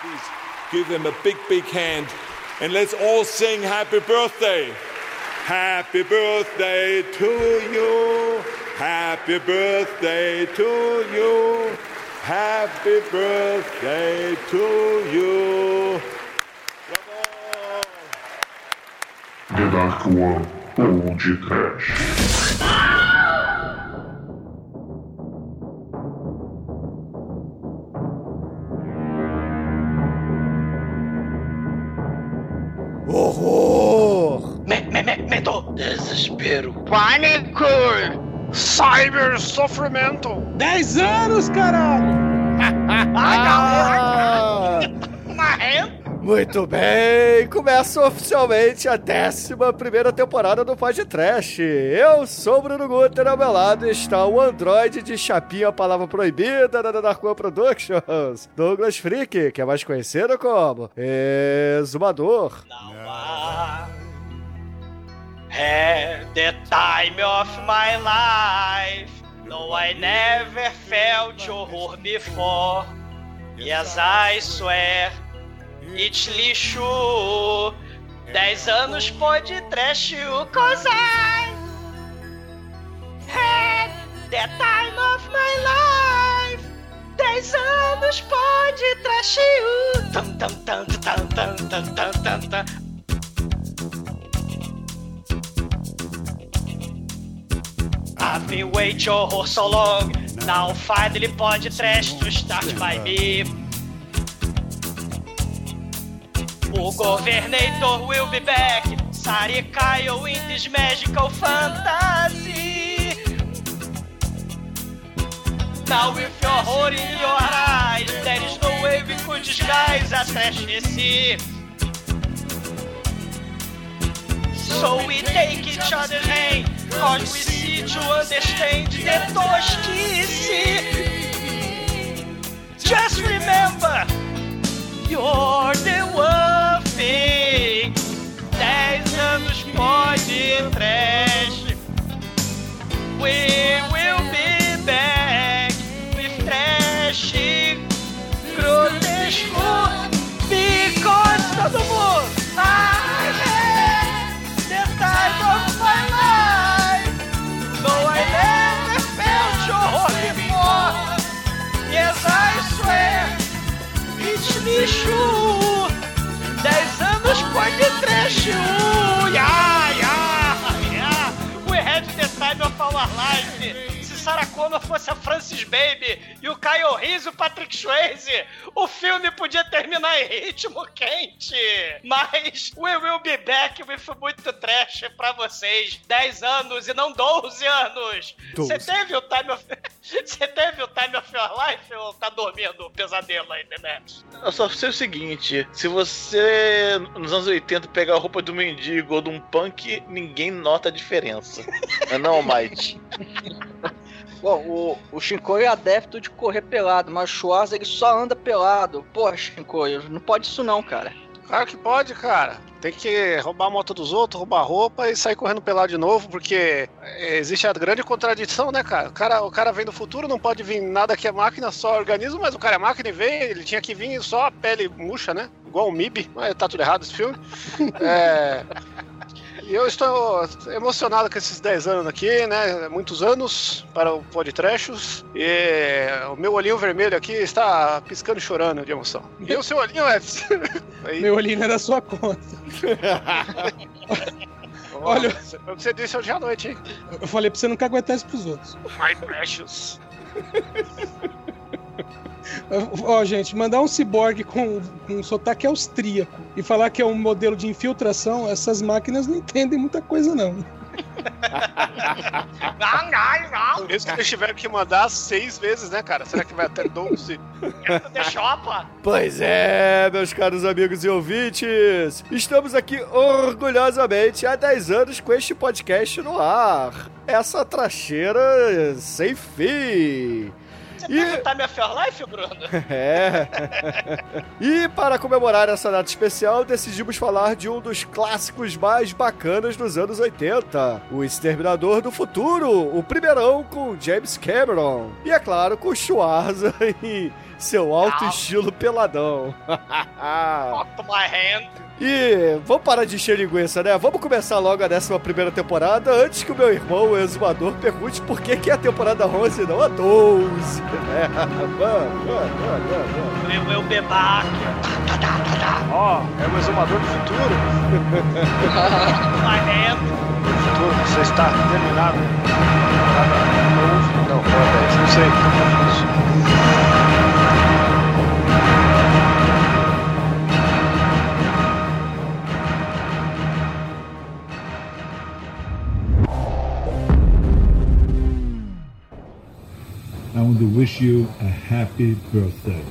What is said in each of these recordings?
Please give him a big, big hand and let's all sing happy birthday. Happy birthday to you. Happy birthday to you. Happy birthday to you. The Dark One Old Trash. Cyber sofrimento! 10 anos, caralho! Ah! marrendo. Muito bem, começa oficialmente a 11 primeira temporada do Pod Trash. Eu sou o Bruno Guter, ao meu lado está o androide de chapinha, a palavra proibida da Darkwan Productions, Douglas Freak, que é mais conhecido como Exumador. Now I had the time of my life. No, I never felt horror before. Yes, I swear, it's lixo. Dez anos pode trash o cause I had the time of my life. Dez anos pode trash o tan tan tan tan tan tan tan tan I've been waiting horror so long. Now finally pod trash to start by me. O Governator will be back. Sari Kyle in this magical fantasy. Now with your horror in your eyes, there is no way we could disguise a trash. So we take each other's hand, cause we see to understand the tosquice. Just remember, you're the one thing. Dez anos pode trash. We will be back with trash grotesco. Because todo mundo. I I swear. It's lixo. Dez anos pode trash. Yeah, yeah, yeah. We had the time of our life. Se Sarah Connor fosse a Francis Baby e o Kyle Reese e o Patrick Swayze, o filme podia terminar em ritmo quente. Mas we will be back with muito trash pra vocês. 10 anos e não 12 anos. Você teve o time of... Você teve o time of your life ou tá dormindo um pesadelo ainda, né? Eu só sei o seguinte: se você nos anos 80 pegar a roupa do mendigo ou de um punk, ninguém nota a diferença. Não é não, Mike? Bom, o, o Shinkoi é adepto de correr pelado, mas o Schwarz ele só anda pelado. Porra, Shinkoi, não pode isso não, cara. Claro que pode, cara. Tem que roubar a moto dos outros, roubar roupa e sair correndo pelado de novo, porque existe a grande contradição, né, cara? O, cara? o cara vem do futuro, não pode vir nada que é máquina, só organismo, mas o cara é máquina e vem, ele tinha que vir só a pele murcha, né? Igual o MIB, mas tá tudo errado esse filme. É. E eu estou emocionado com esses 10 anos aqui, né? Muitos anos para o Podtrechos. E o meu olhinho vermelho aqui está piscando e chorando de emoção. E o seu olhinho, Edson? Aí, Meu olhinho era sua conta. Olha- que você disse hoje à noite, hein? Eu falei pra você nunca aguentar isso pros outros. My precious. Ó, gente, mandar um ciborgue com, com um sotaque austríaco e falar que é um modelo de infiltração, essas máquinas não entendem muita coisa, não. Não, não, não. Isso que eles tiveram que mandar seis vezes, né, cara? Será que vai até 12? Deixa opa. Pois é, meus caros amigos e ouvintes, estamos aqui orgulhosamente há 10 anos com este podcast no ar. Essa tracheira sem fim. Você E, of Your Life, Bruno? é. e para comemorar essa data especial, decidimos falar de um dos clássicos mais bacanas dos anos 80, O Exterminador do Futuro, o primeirão com James Cameron. E é claro, com Schwarza e seu alto Ah. estilo peladão. Fuck my hand. E vamos parar de encher linguiça, né? Vamos começar logo a 11 primeira temporada antes que o meu irmão, o exumador, pergunte por que, que é a temporada 11 e não a 12. Né? Vamos, vamos, vamos. Eu, eu bebaque. Ó, é o exumador do futuro. My hand. futuro, você está terminado. Não, não, não sei. I want to wish you a happy birthday.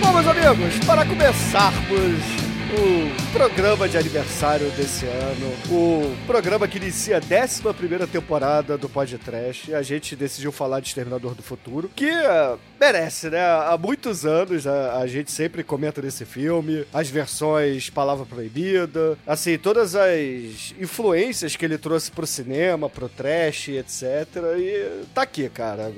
Bom, meus amigos, para começarmos o programa de aniversário desse ano, o programa que inicia a 11 temporada do Podcast, a gente decidiu falar de Exterminador do Futuro, que eh, merece, né? Há muitos anos a, a gente sempre comenta desse filme, as versões Palavra Proibida, assim, todas as influências que ele trouxe pro cinema, pro trash, etc. E tá aqui, cara.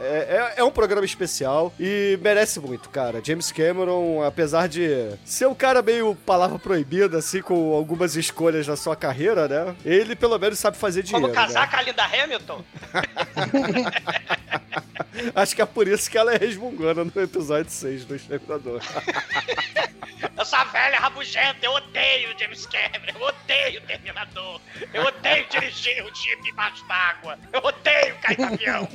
É, é, é um programa especial e merece muito, cara. James Cameron, apesar de ser um cara meio palavra proibida, assim, com algumas escolhas na sua carreira, né? Ele pelo menos sabe fazer dinheiro. Como casar né? com a Linda Hamilton? Acho que é por isso que ela é resmungona no episódio 6 do Exterminador. Essa velha rabugenta, eu odeio James Cameron, eu odeio Terminador, eu odeio dirigir o Jeep embaixo d'água, eu odeio cair avião.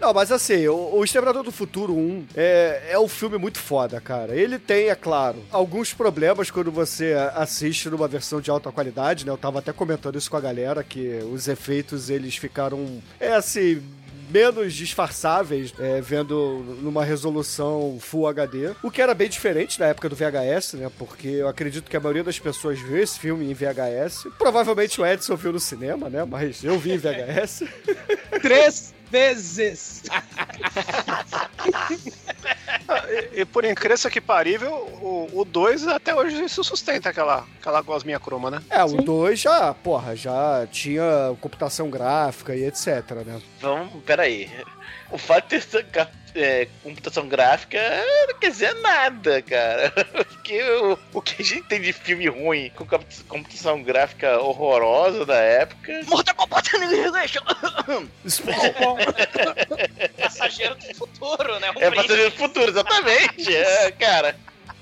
Não, mas assim, o, o Exterminador do Futuro 1 é, é um filme muito foda, cara. Ele tem, é claro, alguns problemas quando você assiste numa versão de alta qualidade, né? Eu tava até comentando isso com a galera, que os efeitos, eles ficaram, é assim... Menos disfarçáveis, é, vendo numa resolução Full HD. O que era bem diferente na época do VHS, né? Porque eu acredito que a maioria das pessoas viu esse filme em VHS. Provavelmente o Edson viu no cinema, né? Mas eu vi em VHS. Três vezes. E, e por incrível que parível, o 2 até hoje isso sustenta aquela, aquela gosminha croma, né? É, o 2 já, porra, já tinha computação gráfica e etc, né? Vamos, peraí. O fato de ter é, computação gráfica não quer dizer nada, cara. Porque o, o que a gente tem de filme ruim com computação gráfica horrorosa da época. Mortal Kombat Annihilation. Passageiro do futuro, né? Um É. Passageiro do Futuro, exatamente. É, cara.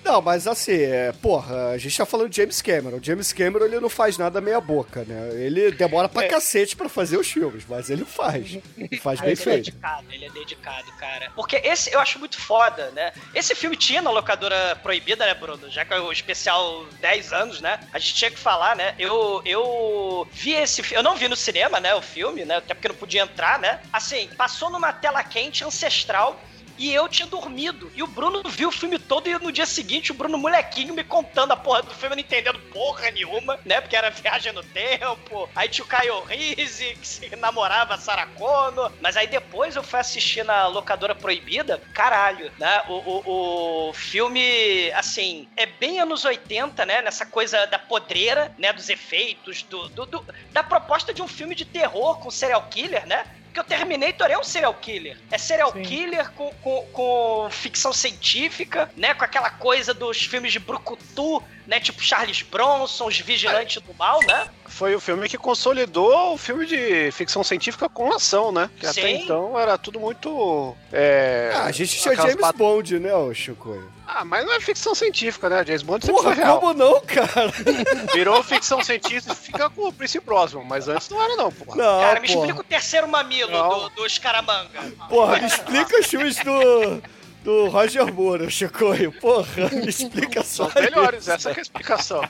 Não, mas assim, é, porra, a gente tá falando de James Cameron. James Cameron, ele não faz nada meia boca, né? Ele demora pra cacete pra fazer os filmes, mas ele faz. Faz bem ele é feito. dedicado, ele é dedicado, cara. Porque esse eu acho muito foda, né? Esse filme tinha na locadora proibida, né, Bruno? Já que é o especial 10 anos, né? A gente tinha que falar, né? Eu, eu vi esse filme. Eu não vi no cinema, né? O filme, né? Até porque não podia entrar, né? Assim, passou numa tela quente ancestral. E eu tinha dormido. E o Bruno viu o filme todo e no dia seguinte o Bruno molequinho me contando a porra do filme, não entendendo porra nenhuma, né? Porque era viagem no tempo. Aí tinha o Caio Rizzi, que se namorava a Sarah Connor. Mas aí depois eu fui assistir na locadora proibida. Caralho, né? O, o, o filme, assim, é bem anos 80, né? Nessa coisa da podreira, né? Dos efeitos, do, do- do- da proposta de um filme de terror com serial killer, né? Porque o Terminator é um serial killer. É serial killer com, com, com ficção científica, né? Com aquela coisa dos filmes de Brucutu, né? Tipo Charles Bronson, os Vigilantes do Mal, né? Foi o filme que consolidou o filme de ficção científica com ação, né? Que até Sim. então era tudo muito. É, Ah, a gente tinha James Bond, né, ô Chico? Ah, mas não é ficção científica, né? James Bond sempre Porra, foi real. como não, cara? Virou ficção científica e fica com o Prince Brosnan, mas antes não era, não, porra. Não, Cara, me porra. explica o terceiro mamilo Não. do, do Escaramanga. Porra, me explica os filmes do, do Roger Moore, Chico. Porra, me explica só São melhores, isso. essa que é a explicação.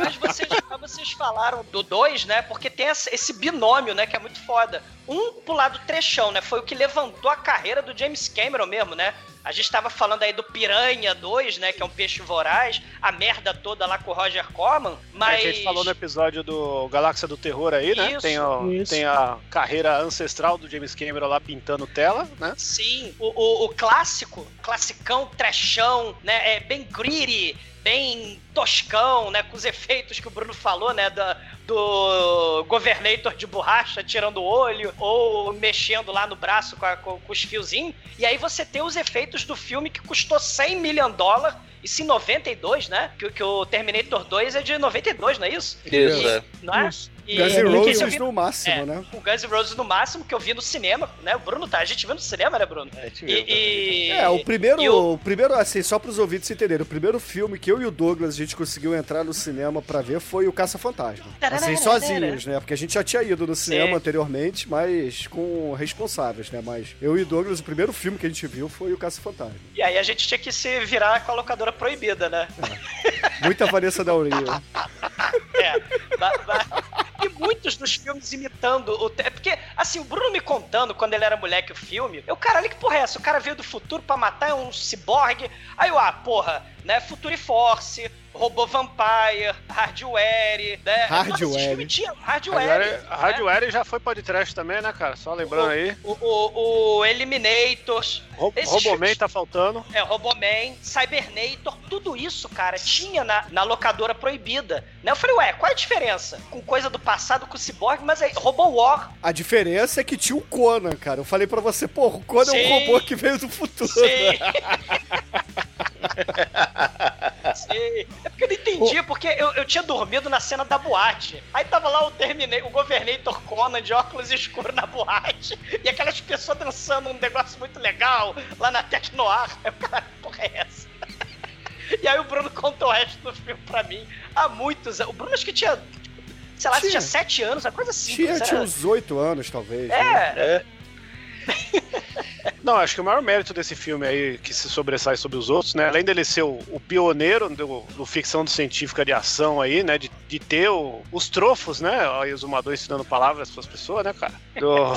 Mas vocês, vocês falaram do 2, né? Porque tem esse esse binômio, né? Que é muito foda. Um pro lado trechão, né? Foi o que levantou a carreira do James Cameron mesmo, né? A gente tava falando aí do Piranha 2, né? Que é um peixe voraz, a merda toda lá com o Roger Corman, mas. É que a gente falou no episódio do Galáxia do Terror aí, né? Isso. Tem, o- Isso. tem a carreira ancestral do James Cameron lá pintando tela, né? Sim, o, o, o clássico, classicão, trechão, né? É bem gritty, bem toscão, né? Com os efeitos que o Bruno falou, né? Da, do Governator de borracha tirando o olho, ou mexendo lá no braço com, a- com- com os fiozinhos. E aí você tem os efeitos do filme que custou 100 milhões de dólares. Isso em 92, né? Que, que o Terminator 2 é de 92, não é isso? Isso, é. Não é? Isso. E, Guns É, N' que Roses no máximo, é, né? o Guns N' Roses no máximo que eu vi no cinema, né? O Bruno tá, a gente viu no cinema, né, Bruno? A gente viu, E, e- É, o primeiro, e o- o primeiro, assim, só pros ouvintes entenderem, o primeiro filme que eu e o Douglas a gente conseguiu entrar no cinema pra ver foi o Caça-Fantasma. Assim, sozinhos, né? Porque a gente já tinha ido no cinema Sim. anteriormente, mas com responsáveis, né? Mas eu e o Douglas, o primeiro filme que a gente viu foi o Caça-Fantasma. E aí a gente tinha que se virar com a locadora proibida, né? Muita Vanessa da Uria. É. E muitos dos filmes imitando o. É porque, assim, o Bruno me contando quando ele era moleque o filme, eu, caralho, que porra é essa? O cara veio do futuro pra matar um ciborgue. Aí eu, ah, porra, né? Futuri Force, Robô Vampire, Hardware, né? Hardware. Tinha Hardware. Hardware, né? Hardware já foi podcast também, né, cara? Só lembrando aí. O, o, o Eliminators, Ro Roboman filmes- tá faltando. É, Roboman, Cybernator, tudo isso, cara, tinha na, na locadora proibida. Né? Eu falei, ué, qual é a diferença? Com coisa do passado com o Cyborg, mas aí, Robo War. A diferença é que tinha o Conan, cara. Eu falei pra você, pô, o Conan é Sim. um robô que veio do futuro. Sim. Sim. É porque eu não entendi, porque eu, eu tinha dormido na cena da boate. Aí tava lá o, Terminei, o Governator Conan de óculos escuros na boate. E aquelas pessoas dançando um negócio muito legal lá na Tecnoar. Aí o cara, que porra é essa? E aí o Bruno contou o resto do filme pra mim há muitos anos. O Bruno acho que tinha, sei lá, Tinha. tinha sete anos, uma coisa assim. Tinha, tinha uns oito anos, talvez. né? É, Não, acho que o maior mérito desse filme aí, que se sobressai sobre os outros, né? Além dele ser o, o pioneiro do, do ficção científica de ação aí, né? De, de ter o- os trofos, né? O Zumador ensinando palavras para as pessoas, né, cara? Do,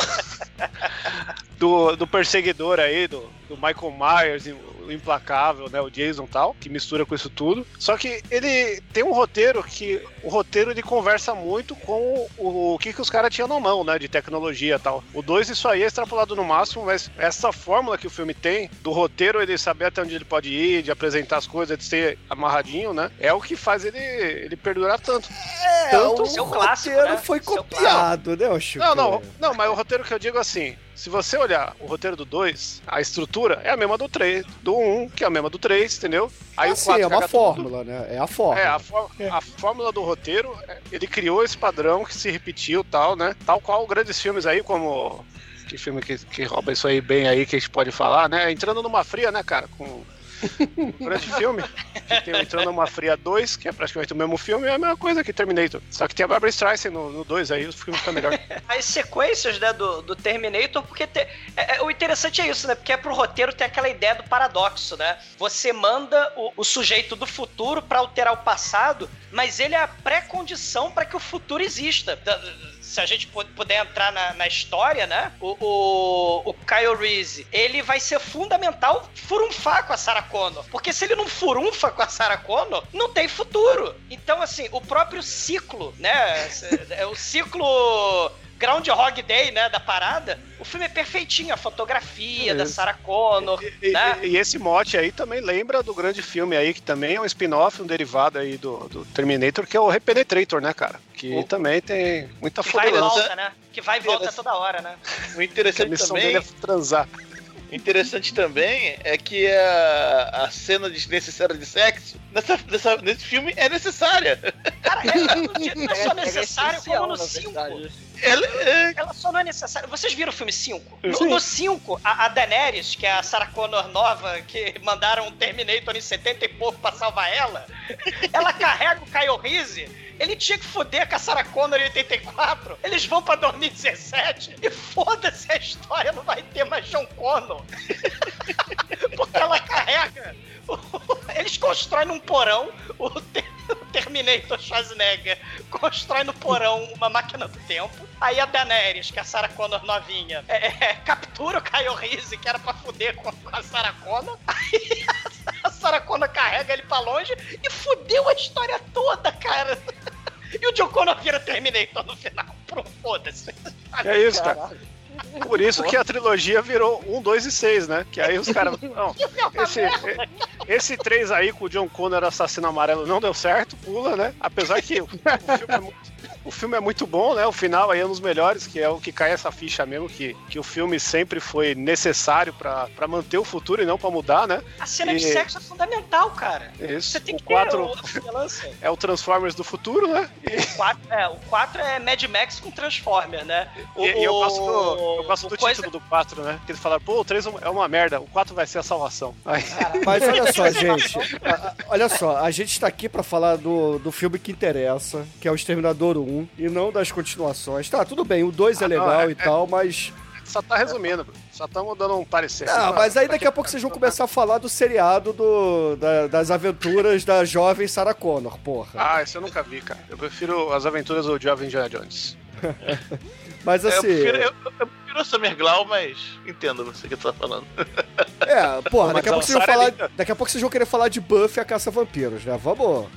do, do perseguidor aí, do, do Michael Myers, o implacável, né? O Jason e tal, que mistura com isso tudo. Só que ele tem um roteiro que o roteiro ele conversa muito com o, o que, que os caras tinham na mão, né? De tecnologia e tal. O 2, isso aí é extrapolado no máximo, mas essa fórmula que o filme tem, do roteiro, ele saber até onde ele pode ir, de apresentar as coisas, de ser amarradinho, né? É o que faz ele, ele perdurar tanto. É, Tanto- o Seu clássico, roteiro né? foi Seu copiado, né, ô Chico? Não, não, não, mas o roteiro que eu digo assim, se você olhar o roteiro do 2, a estrutura é a mesma do 3, do 1, um, que é a mesma do 3, entendeu? Aí Aí o 4 é uma fórmula, né? É a fórmula. É, a, fó- a fórmula do roteiro, é, ele criou esse padrão que se repetiu tal, né? Tal qual grandes filmes aí, como. Que filme que, que rouba isso aí bem aí, que a gente pode falar, né? Entrando numa fria, né, cara? Com. Grande filme. Que tem o Entrando numa Fria 2, que é praticamente o mesmo filme, é a mesma coisa que Terminator. Só que tem a Barbara Streisand no 2 aí, o filme fica melhor. as sequências né, do, do Terminator, porque te- é- é- o interessante é isso, né? Porque é pro roteiro ter aquela ideia do paradoxo, né? Você manda o, o sujeito do futuro pra alterar o passado, mas ele é a pré-condição para que o futuro exista. Da- Se a gente pu- puder entrar na, na história, né? O, o, o Kyle Reese, ele vai ser fundamental furunfar com a Sarah Connor. Porque se ele não furunfa com a Sarah Connor, não tem futuro. Então, assim, o próprio ciclo, né? É o ciclo Groundhog Day, né, da parada, o filme é perfeitinho, a fotografia da Isso. Sarah Connor, E, né? e- e esse mote aí também lembra do grande filme aí, que também é um spin-off, um derivado aí do, do Terminator, que é o Repenetrator, né, cara? Que O- também tem muita Que vai e volta, né? Que vai e volta toda hora, né? O Que a interessante missão também, dele é transar. interessante também é que a, a cena desnecessária de sexo nessa, nessa- nesse filme é necessária. Cara, ela não é só É- é necessário essencial, como no na 5. Ela, é, Ela só não é necessária. Vocês viram o filme 5? Sim. No 5, a, a Daenerys, que é a Sarah Connor nova, que mandaram um Terminator em 70 e pouco pra salvar ela, ela carrega o Kyle Reese. Ele tinha que foder com a Sarah Connor em 84. Eles vão pra 2017 e foda-se a história, não vai ter mais John Connor. Porque ela carrega. Eles constroem num porão o, ter- o Terminator Schwarzenegger constrói no porão uma máquina do tempo. Aí a Daenerys, que é a Sarah Connor novinha, é, é, captura o Kyle Reese, que era pra fuder com, com a Sarah Connor. Aí a, a Sarah Connor carrega ele pra longe e fudeu a história toda, cara. E o John Connor vira Terminator no final. Pronto, foda-se. É isso, cara. Por isso que a trilogia virou 1, 2 e 6, né? Que aí os caras. Não, esse, esse 3 aí com o John Connor assassino amarelo não deu certo, pula, né? Apesar que o, filme é muito. O filme é muito bom, né? O final aí é um dos melhores, que é o que cai essa ficha mesmo, que, que o filme sempre foi necessário pra pra manter o futuro e não pra mudar, né? A cena de E- sexo é fundamental, cara. Isso, Você tem o que 4 ter o, é o Transformers do futuro, né? O 4 é, o 4 é Mad Max com Transformer, né? O, E, e eu gosto do, eu gosto do coisa- título do 4, né? Que eles falaram, pô, o 3 é uma merda, o 4 vai ser a salvação. Aí, Mas olha só, gente. a- olha só, a gente tá aqui pra falar do, do filme que interessa, que é o Exterminador 1, e não das continuações. Tá, tudo bem, o 2 é Ah, não, legal é- e tal, mas. só tá resumindo, bro. só estamos dando um parecer. Ah, mas aí daqui a pouco vocês vão começar a falar do seriado do, da- das aventuras da jovem Sarah Connor, porra. Ah, esse eu nunca vi, cara. Eu prefiro as aventuras do jovem Indiana Jones. Mas É, eu, assim. prefiro, eu, eu prefiro o Summer Glau, mas entendo você que tá falando. É, porra, daqui a, pouco vocês vão falar, daqui a pouco vocês vão querer falar de Buffy a Caça Vampiros, né? Vamos,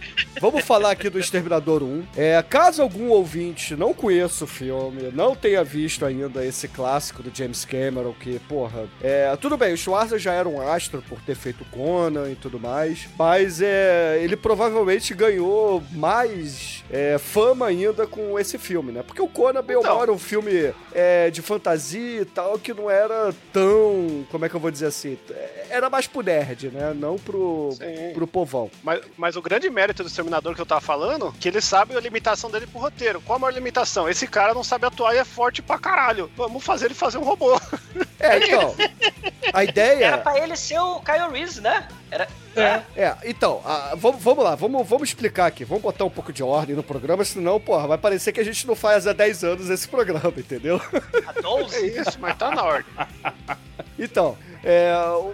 vamos falar aqui do Exterminador 1. É, caso algum ouvinte não conheça o filme, não tenha visto ainda esse clássico do James Cameron, que, porra, é, tudo bem, o Schwarzer já era um astro por ter feito Conan e tudo mais, mas é, ele provavelmente ganhou mais é, fama ainda com esse filme, né? Porque o Conan, bem ou Então. mal, era um filme é, de fantasia e tal, que não era tão, como é que eu vou dizer assim, era mais pro nerd, né? Não pro, Sim. pro povão. Mas, mas o grande mérito do Exterminador que eu tava falando, que ele sabe a limitação dele pro roteiro. Qual a maior limitação? Esse cara não sabe atuar e é forte pra caralho. Vamos fazer ele fazer um robô. É, então, a Era ideia... pra ele ser o Kyle Reese, né? Era, É. É, então, vamos, vamos lá, vamos, vamos explicar aqui, vamos botar um pouco de ordem no programa, senão, porra, vai parecer que a gente não faz há 10 anos esse programa, entendeu? a 12. É isso, mas tá na ordem. Então, é,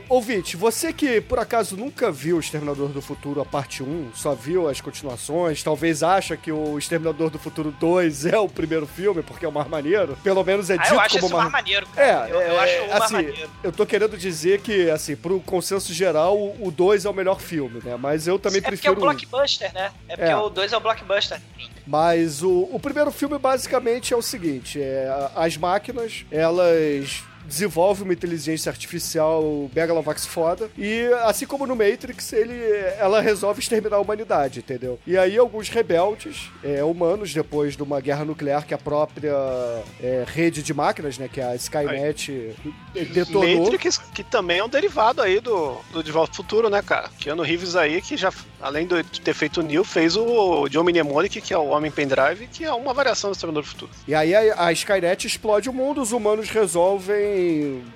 ouvinte, você que por acaso nunca viu o Exterminador do Futuro a parte 1, só viu as continuações, talvez acha que o Exterminador do Futuro 2 é o primeiro filme, porque é o mais maneiro, pelo menos é Ah, dito eu acho como esse uma... mais maneiro, É, cara. eu, eu acho o mais assim, maneiro. eu tô querendo dizer que, assim, pro consenso geral, o 2 é o melhor filme, né? Mas eu também É porque é o prefiro um. blockbuster, né? É porque É. o 2 é o blockbuster. Mas o, o primeiro filme basicamente é o seguinte: é, as máquinas, elas desenvolvem uma inteligência artificial Megalovax foda e assim como no Matrix ele ela resolve exterminar a humanidade entendeu e aí alguns rebeldes é, humanos depois de uma guerra nuclear que a própria é, rede de máquinas né que é a Skynet detonou Matrix, que também é um derivado aí do, do De Volta ao Futuro, né, cara? Keanu Reeves aí, que já, além de ter feito o Neo, fez o John Mnemonic, que é o Homem Pendrive, que é uma variação do Exterminador do Futuro. E aí a, a Skynet explode o mundo, os humanos resolvem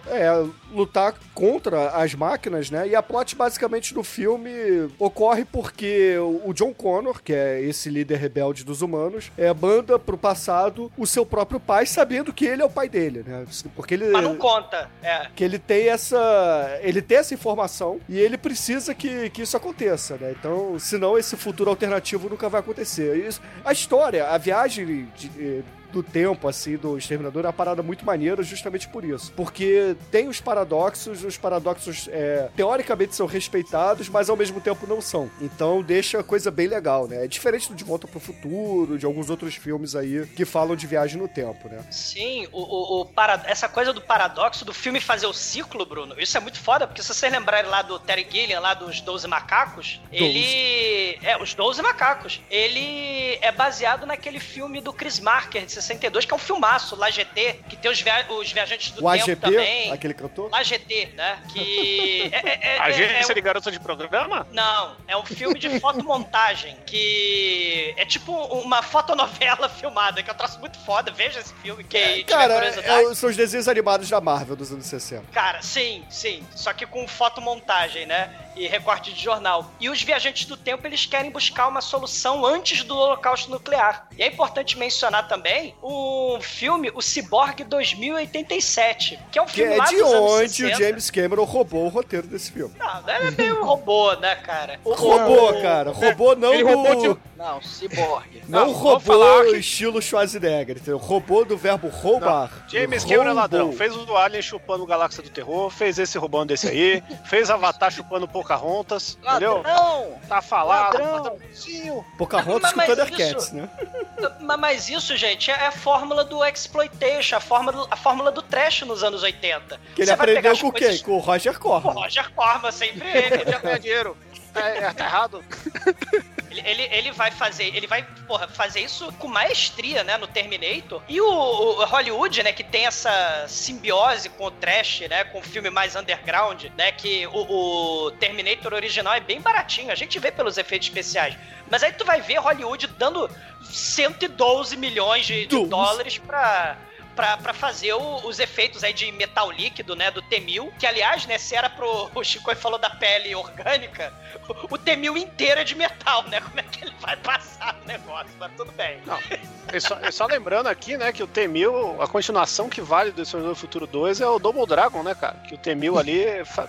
é, lutar contra as máquinas, né? E a plot basicamente do filme ocorre porque o John Connor, que é esse líder rebelde dos humanos, é, manda pro passado o seu próprio pai, sabendo que ele é o pai dele, né? Porque ele Mas não conta. É. que ele tem essa ele tem essa informação e ele precisa que, que isso aconteça, né? Então, senão esse futuro alternativo nunca vai acontecer. Isso, a história, a viagem de- eh, do tempo, assim, do Exterminador é uma parada muito maneira justamente por isso. Porque tem os paradoxos, os paradoxos é, teoricamente são respeitados, mas ao mesmo tempo não são. Então deixa a coisa bem legal, né? É diferente do De Volta pro Futuro, de alguns outros filmes aí que falam de viagem no tempo, né? Sim, o, o, o para- essa coisa do paradoxo do filme fazer o ciclo, Bruno, isso é muito foda, porque se vocês lembrarem lá do Terry Gilliam, lá dos 12 macacos, ele. É, os 12 macacos. Ele é baseado naquele filme do Chris Marker, de 62, que é um filmaço, lá GT, que tem os, via- os viajantes do O tempo AGP, também. aquele cantor? Lá GT, né? Que. É, é, é, A é- Agência é de Garota de Programa? não, é um filme de fotomontagem que é tipo uma fotonovela filmada, que é um troço muito foda. Veja esse filme, que Cara, curiosidade. é- são os desenhos animados da Marvel dos anos 60. Cara, sim, sim. Só que com fotomontagem, né? E recorte de jornal. E os viajantes do tempo, eles querem buscar uma solução antes do holocausto nuclear. E é importante mencionar também o filme O Cyborg 2087, que é um Que filme é lá de dos anos onde 60. o James Cameron roubou o roteiro desse filme. Não, não é meio robô, né, cara? O, Roubou, o- cara. Roubou não Ele do... roubou de- Não, ciborgue. Não, Não, que- estilo Schwarzenegger, entendeu? Roubou do verbo roubar. James Roubou. Cameron é ladrão. Fez o do Alien chupando Galáxia do Terror, fez esse roubando desse aí, fez Avatar chupando Pocahontas, entendeu? Ladrão! Tá falado, Ladrão. ladrãozinho. Pocahontas com Mas Thundercats, isso- né? Ma- Mas isso, gente, é a fórmula do exploitation, a fórmula, a fórmula do trash nos anos 80. Que ele Você vai pegar aprendeu com coisas- quem? Com o Roger O Corman. Roger Corman, sempre ele. Já ganha dinheiro. É, é, tá errado. Ele, ele, ele vai fazer, ele vai, porra, fazer isso com maestria, né, no Terminator. E o, o Hollywood, né, que tem essa simbiose com o trash, né, com o filme mais underground, né, que o, o Terminator original é bem baratinho, a gente vê pelos efeitos especiais. Mas aí tu vai ver Hollywood dando 112 milhões de, de dólares pra... Pra fazer o- os efeitos aí de metal líquido, né, do T-1000, que aliás, né, se era pro... O Chico falou da pele orgânica, o, o T-1000 inteiro é de metal, né, como é que ele vai passar o negócio, mas tudo bem. Não. E só, e só lembrando aqui, né, que o T-1000, a continuação que vale do Exterminador do Futuro 2 é o Double Dragon, né, cara? Que o T-1000 ali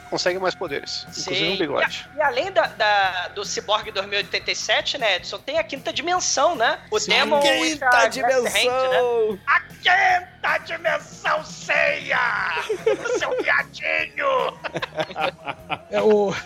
consegue mais poderes. Inclusive um bigode. E, a- e além da, da- do Cyborg 2087, né, Edson, tem a quinta dimensão, né? O Demon with Quinta a Hand, né? dimensão! A quinta dimensão ceia! O seu viadinho! É o.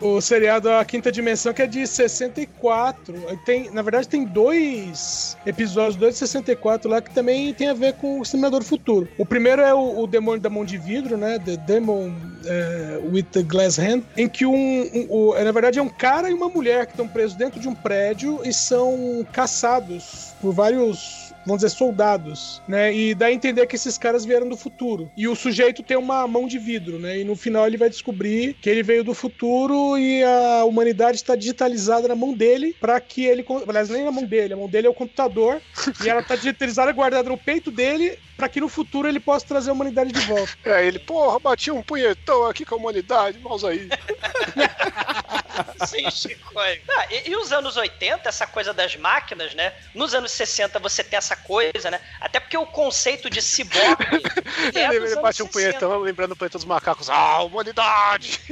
O seriado A Quinta Dimensão, que é de 64. Aí Tem, na verdade, tem dois episódios, dois de 64 lá, que também tem a ver com o Exterminador do Futuro. O primeiro é o, o Demônio da Mão de Vidro, né? The Demon eh, with the Glass Hand, em que um, um- o- na verdade, é um cara e uma mulher que estão presos dentro de um prédio e são caçados por vários vamos dizer, soldados, né? E dá a entender que esses caras vieram do futuro. E o sujeito tem uma mão de vidro, né? E no final ele vai descobrir que ele veio do futuro e a humanidade está digitalizada na mão dele para que ele. Aliás, nem na mão dele, a mão dele é o computador e ela está digitalizada, guardada no peito dele para que no futuro ele possa trazer a humanidade de volta. É, ele, porra, bati um punhetão aqui com a humanidade, vamos aí. Sim, Chico. Ah, e, e os anos 80, essa coisa das máquinas, né? Nos anos 60 você tem essa coisa, né? Até porque o conceito de ciborgue. é ele bate um 60. punhetão, lembrando o punhetão dos macacos. Ah, humanidade!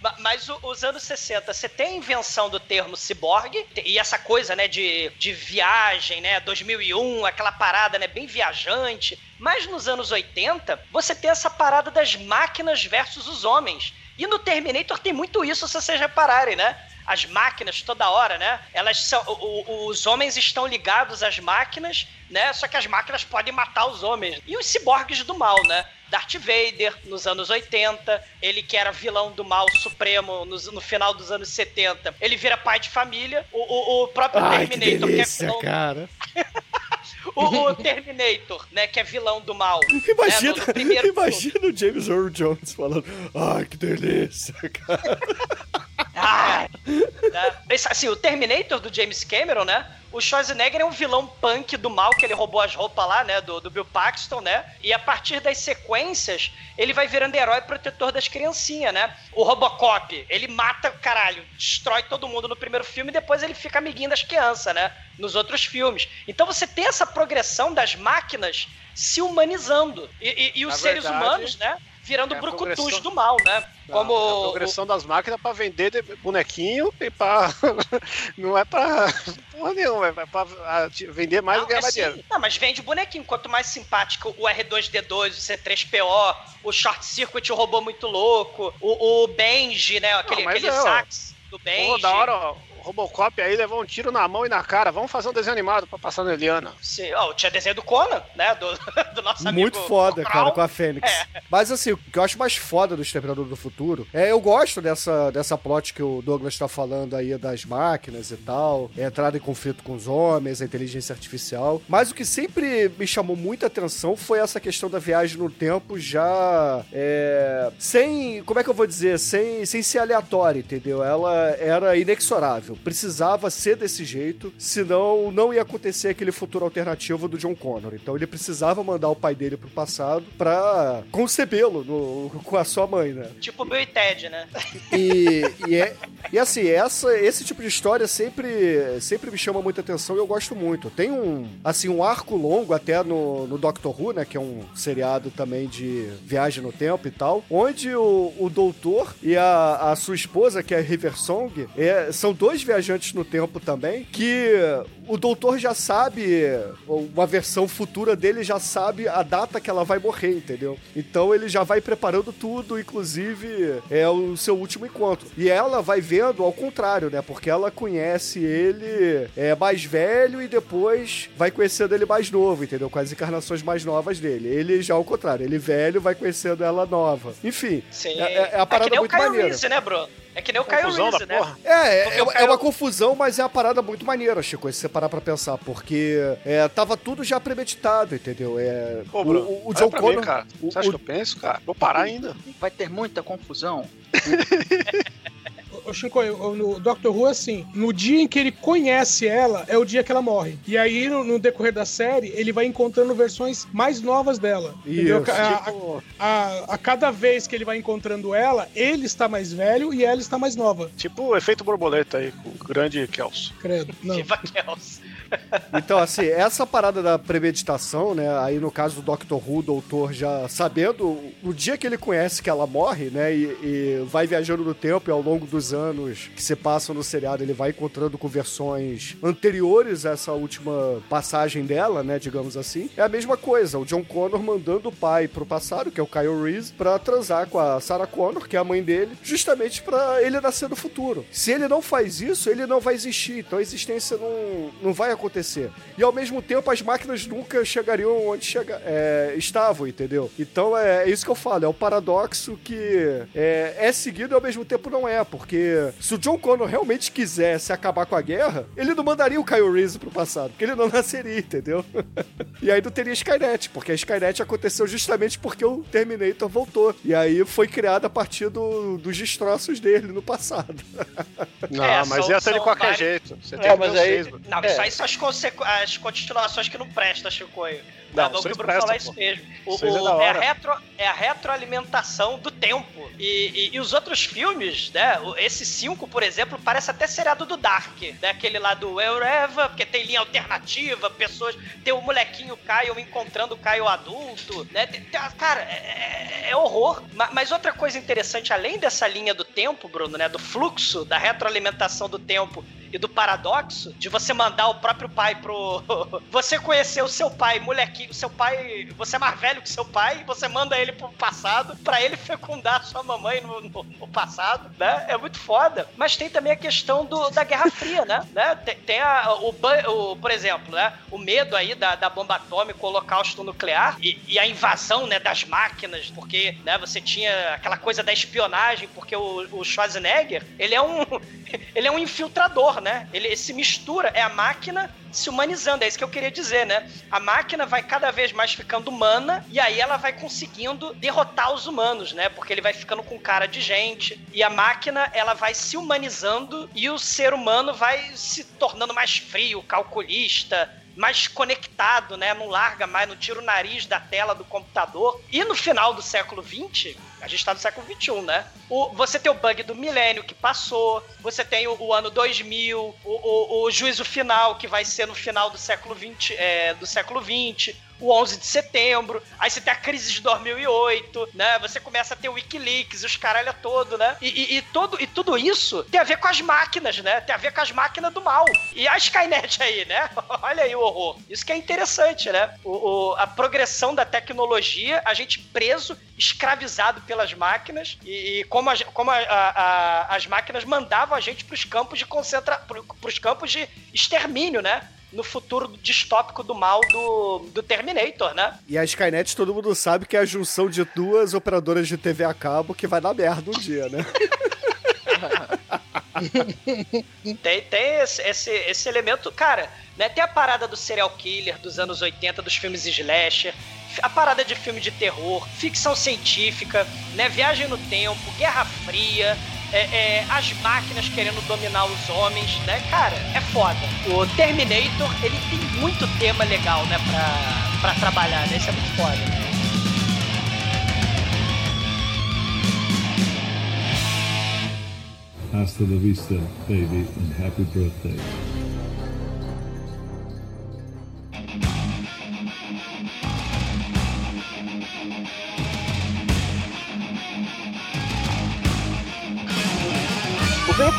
Ma- Mas os anos 60, você tem a invenção do termo ciborgue e essa coisa, né, de, de viagem, né, 2001, aquela parada, né, bem viajante. Mas nos anos 80, você tem essa parada das máquinas versus os homens. E no Terminator tem muito isso, se vocês repararem, né? As máquinas toda hora, né? Elas são. o- o- os homens estão ligados às máquinas, né? Só que as máquinas podem matar os homens. E os ciborgues do mal, né? Darth Vader, nos anos 80, ele que era vilão do mal supremo nos- no, final dos anos 70, ele vira pai de família. O, o- o próprio Ai, que Terminator, que, é delícia, vilão, cara. o, o Terminator, né, que é vilão do mal. Imagina, né, no- no primeiro imagina o James Earl Jones falando, ai, que delícia, cara. Ah, né? Assim, o Terminator do James Cameron, né? O Schwarzenegger é um vilão punk do mal que ele roubou as roupas lá, né? Do, do Bill Paxton, né? E a partir das sequências, ele vai virando herói protetor das criancinhas, né? O Robocop, ele mata, caralho, destrói todo mundo no primeiro filme e depois ele fica amiguinho das crianças, né? Nos outros filmes. Então você tem essa progressão das máquinas se humanizando. E, e- e os Na seres verdade, humanos, né? Virando é a brucutus do mal, né? Como a o- progressão das máquinas pra vender de- bonequinho e pra. não é pra. Porra nenhuma, é te- vender mais e Não, ganhar é mais dinheiro. Não, mas vende bonequinho. Quanto mais simpático o R2D2, o C3PO, o Short Circuit, o robô muito louco, o, o Benji, né? Aquele, mas aquele é, sax do Benji. Pô, da hora, ó. Robocop aí levou um tiro na mão e na cara. Vamos fazer um desenho animado pra passar na Eliana. Sim, ó, tinha desenho do Conan, né? Do, do nosso amigo. Muito foda, cara, com a Fênix. Mas assim, o que eu acho mais foda do Exterminador do Futuro é eu gosto dessa, dessa plot que o Douglas tá falando aí das máquinas e tal, a entrada em conflito com os homens, a inteligência artificial. Mas o que sempre me chamou muita atenção foi essa questão da viagem no tempo já é, sem, como é que eu vou dizer, sem, sem ser aleatória, entendeu? Ela era inexorável. Precisava ser desse jeito, senão não ia acontecer aquele futuro alternativo do John Connor. Então ele precisava mandar o pai dele pro passado pra concebê-lo com a sua mãe, né? Tipo Bill e Ted, né? E, e, é, e assim, essa, esse tipo de história sempre, sempre me chama muita atenção e eu gosto muito. Tem um, assim, um arco longo até no, no Doctor Who, né? Que é um seriado também de viagem no tempo e tal, onde o, o doutor e a, a sua esposa, que é a River Song, é, são dois viajantes no tempo também, que o doutor já sabe, uma versão futura dele já sabe a data que ela vai morrer, entendeu? Então ele já vai preparando tudo, inclusive é o seu último encontro. E ela vai vendo ao contrário, né? Porque ela conhece ele é, mais velho e depois vai conhecendo ele mais novo, entendeu? Com as encarnações mais novas dele. Ele já ao contrário, ele velho vai conhecendo ela nova. Enfim, Sim. é, é- é a que parada nem o muito Kyle maneira. Reese, né, Bruno? É que nem o Confusão Reese, né? porra. É, é, é Caio- uma confusão, mas é uma parada muito maneira, Chico, se você parar pra pensar, porque é, tava tudo já premeditado, entendeu? É, Pô, Bruno, o, o, John Connor... mim, cara. o- Você acha o- que eu penso, cara? Vou parar ainda. Vai ter muita confusão. Ô, Shinko, no Doctor Who, assim, no dia em que ele conhece ela, é o dia que ela morre. E aí, no, no decorrer da série, ele vai encontrando versões mais novas dela. Isso. A, Tipo, a- a cada vez que ele vai encontrando ela, ele está mais velho e ela está mais nova. tipo o efeito borboleta aí, com o grande Kelso. Credo. Não. Viva Kels. Então, assim, essa parada da premeditação, né? Aí no caso do Doctor Who, o doutor já sabendo, no dia que ele conhece que ela morre, né? E, e vai viajando no tempo e ao longo dos anos que se passam no seriado, ele vai encontrando com versões anteriores a essa última passagem dela, né? Digamos assim. É a mesma coisa, o John Connor mandando o pai pro passado, que é o Kyle Reese, pra transar com a Sarah Connor, que é a mãe dele, justamente pra ele nascer no futuro. Se ele não faz isso, ele não vai existir. Então a existência não, não vai acontecer. E ao mesmo tempo, as máquinas nunca chegariam onde chega, é, estavam, entendeu? Então é, é isso que eu falo, é o paradoxo que é, é seguido e ao mesmo tempo não é, porque se o John Connor realmente quisesse acabar com a guerra, ele não mandaria o Kyle Reese pro passado, porque ele não nasceria, entendeu? e aí não teria Skynet, porque a Skynet aconteceu justamente porque o Terminator voltou. E aí foi criada a partir do- dos destroços dele no passado. Não, É, mas são- ia ser de qualquer vários- jeito. Você É, tem que mas aí-. Não, É. isso aí são as, consequ- as continuações que não prestam, Chicoio. Não, Tá bom que o Bruno falar isso mesmo. O- é o- da é, a retro, é a retroalimentação do tempo. E, e- e os outros filmes, né? Esse 5, por exemplo, parece até seriado do Dark, né? Aquele lá do Eureva, porque tem linha alternativa, pessoas. Tem o molequinho Caio encontrando o Caio adulto, né? Tem- tem- cara, é, é- é horror. Ma- Mas outra coisa interessante, além dessa linha do tempo, Bruno, né? Do fluxo, da retroalimentação do tempo e do paradoxo de você mandar o próprio pai pro. você conhecer o seu pai, molequinho, seu pai. Você é mais velho que seu pai, você manda ele pro passado pra ele fecundar sua mamãe no, no- no passado, né? É muito foda. Mas tem também a questão do, da Guerra Fria, né? né? Tem, tem a, o, o, por exemplo, né? O medo aí da, da bomba atômica, o holocausto nuclear e, e a invasão, né? Das máquinas, porque, né? Você tinha aquela coisa da espionagem, porque o, o Schwarzenegger, ele é um. ele é um infiltrador, né? Ele se mistura, é a máquina se humanizando, é isso que eu queria dizer, né? A máquina vai cada vez mais ficando humana e aí ela vai conseguindo derrotar os humanos, né? Porque ele vai ficando com cara de gente e a máquina ela vai se humanizando e o ser humano vai se tornando mais frio, calculista, mais conectado, né? Não larga mais, não tira o nariz da tela do computador. E no final do século XX, a gente tá no século XXI, né? O, você tem o bug do milênio que passou, você tem o, o ano 2000, o, o, o juízo final, que vai ser no final do século XX, é, do século XX, o 11 de setembro, aí você tem a crise de 2008, né? Você começa a ter o Wikileaks, os caralho todo, né? E, e, e todo, e tudo isso tem a ver com as máquinas, né? Tem a ver com as máquinas do mal. E a Skynet aí, né? Olha aí o horror. Isso que é interessante, né? O, o- a progressão da tecnologia, a gente preso, escravizado pelas máquinas e, e como, a como a- a- as máquinas mandavam a gente pros campos de concentra... pro- pros campos de extermínio, né? No futuro distópico do mal do, do Terminator, né? E a Skynet, todo mundo sabe que é a junção de duas operadoras de TV a cabo que vai dar merda um dia, né? Tem, tem esse, esse, esse elemento, cara, né? Tem a parada do serial killer dos anos 80, dos filmes slasher, a parada de filme de terror, ficção científica, né? Viagem no tempo, Guerra Fria, é, é, as máquinas querendo dominar os homens, né? Cara, é foda. O Terminator, ele tem muito tema legal, né, pra, pra trabalhar, né? Isso é muito foda. Hasta la vista, baby, and happy birthday.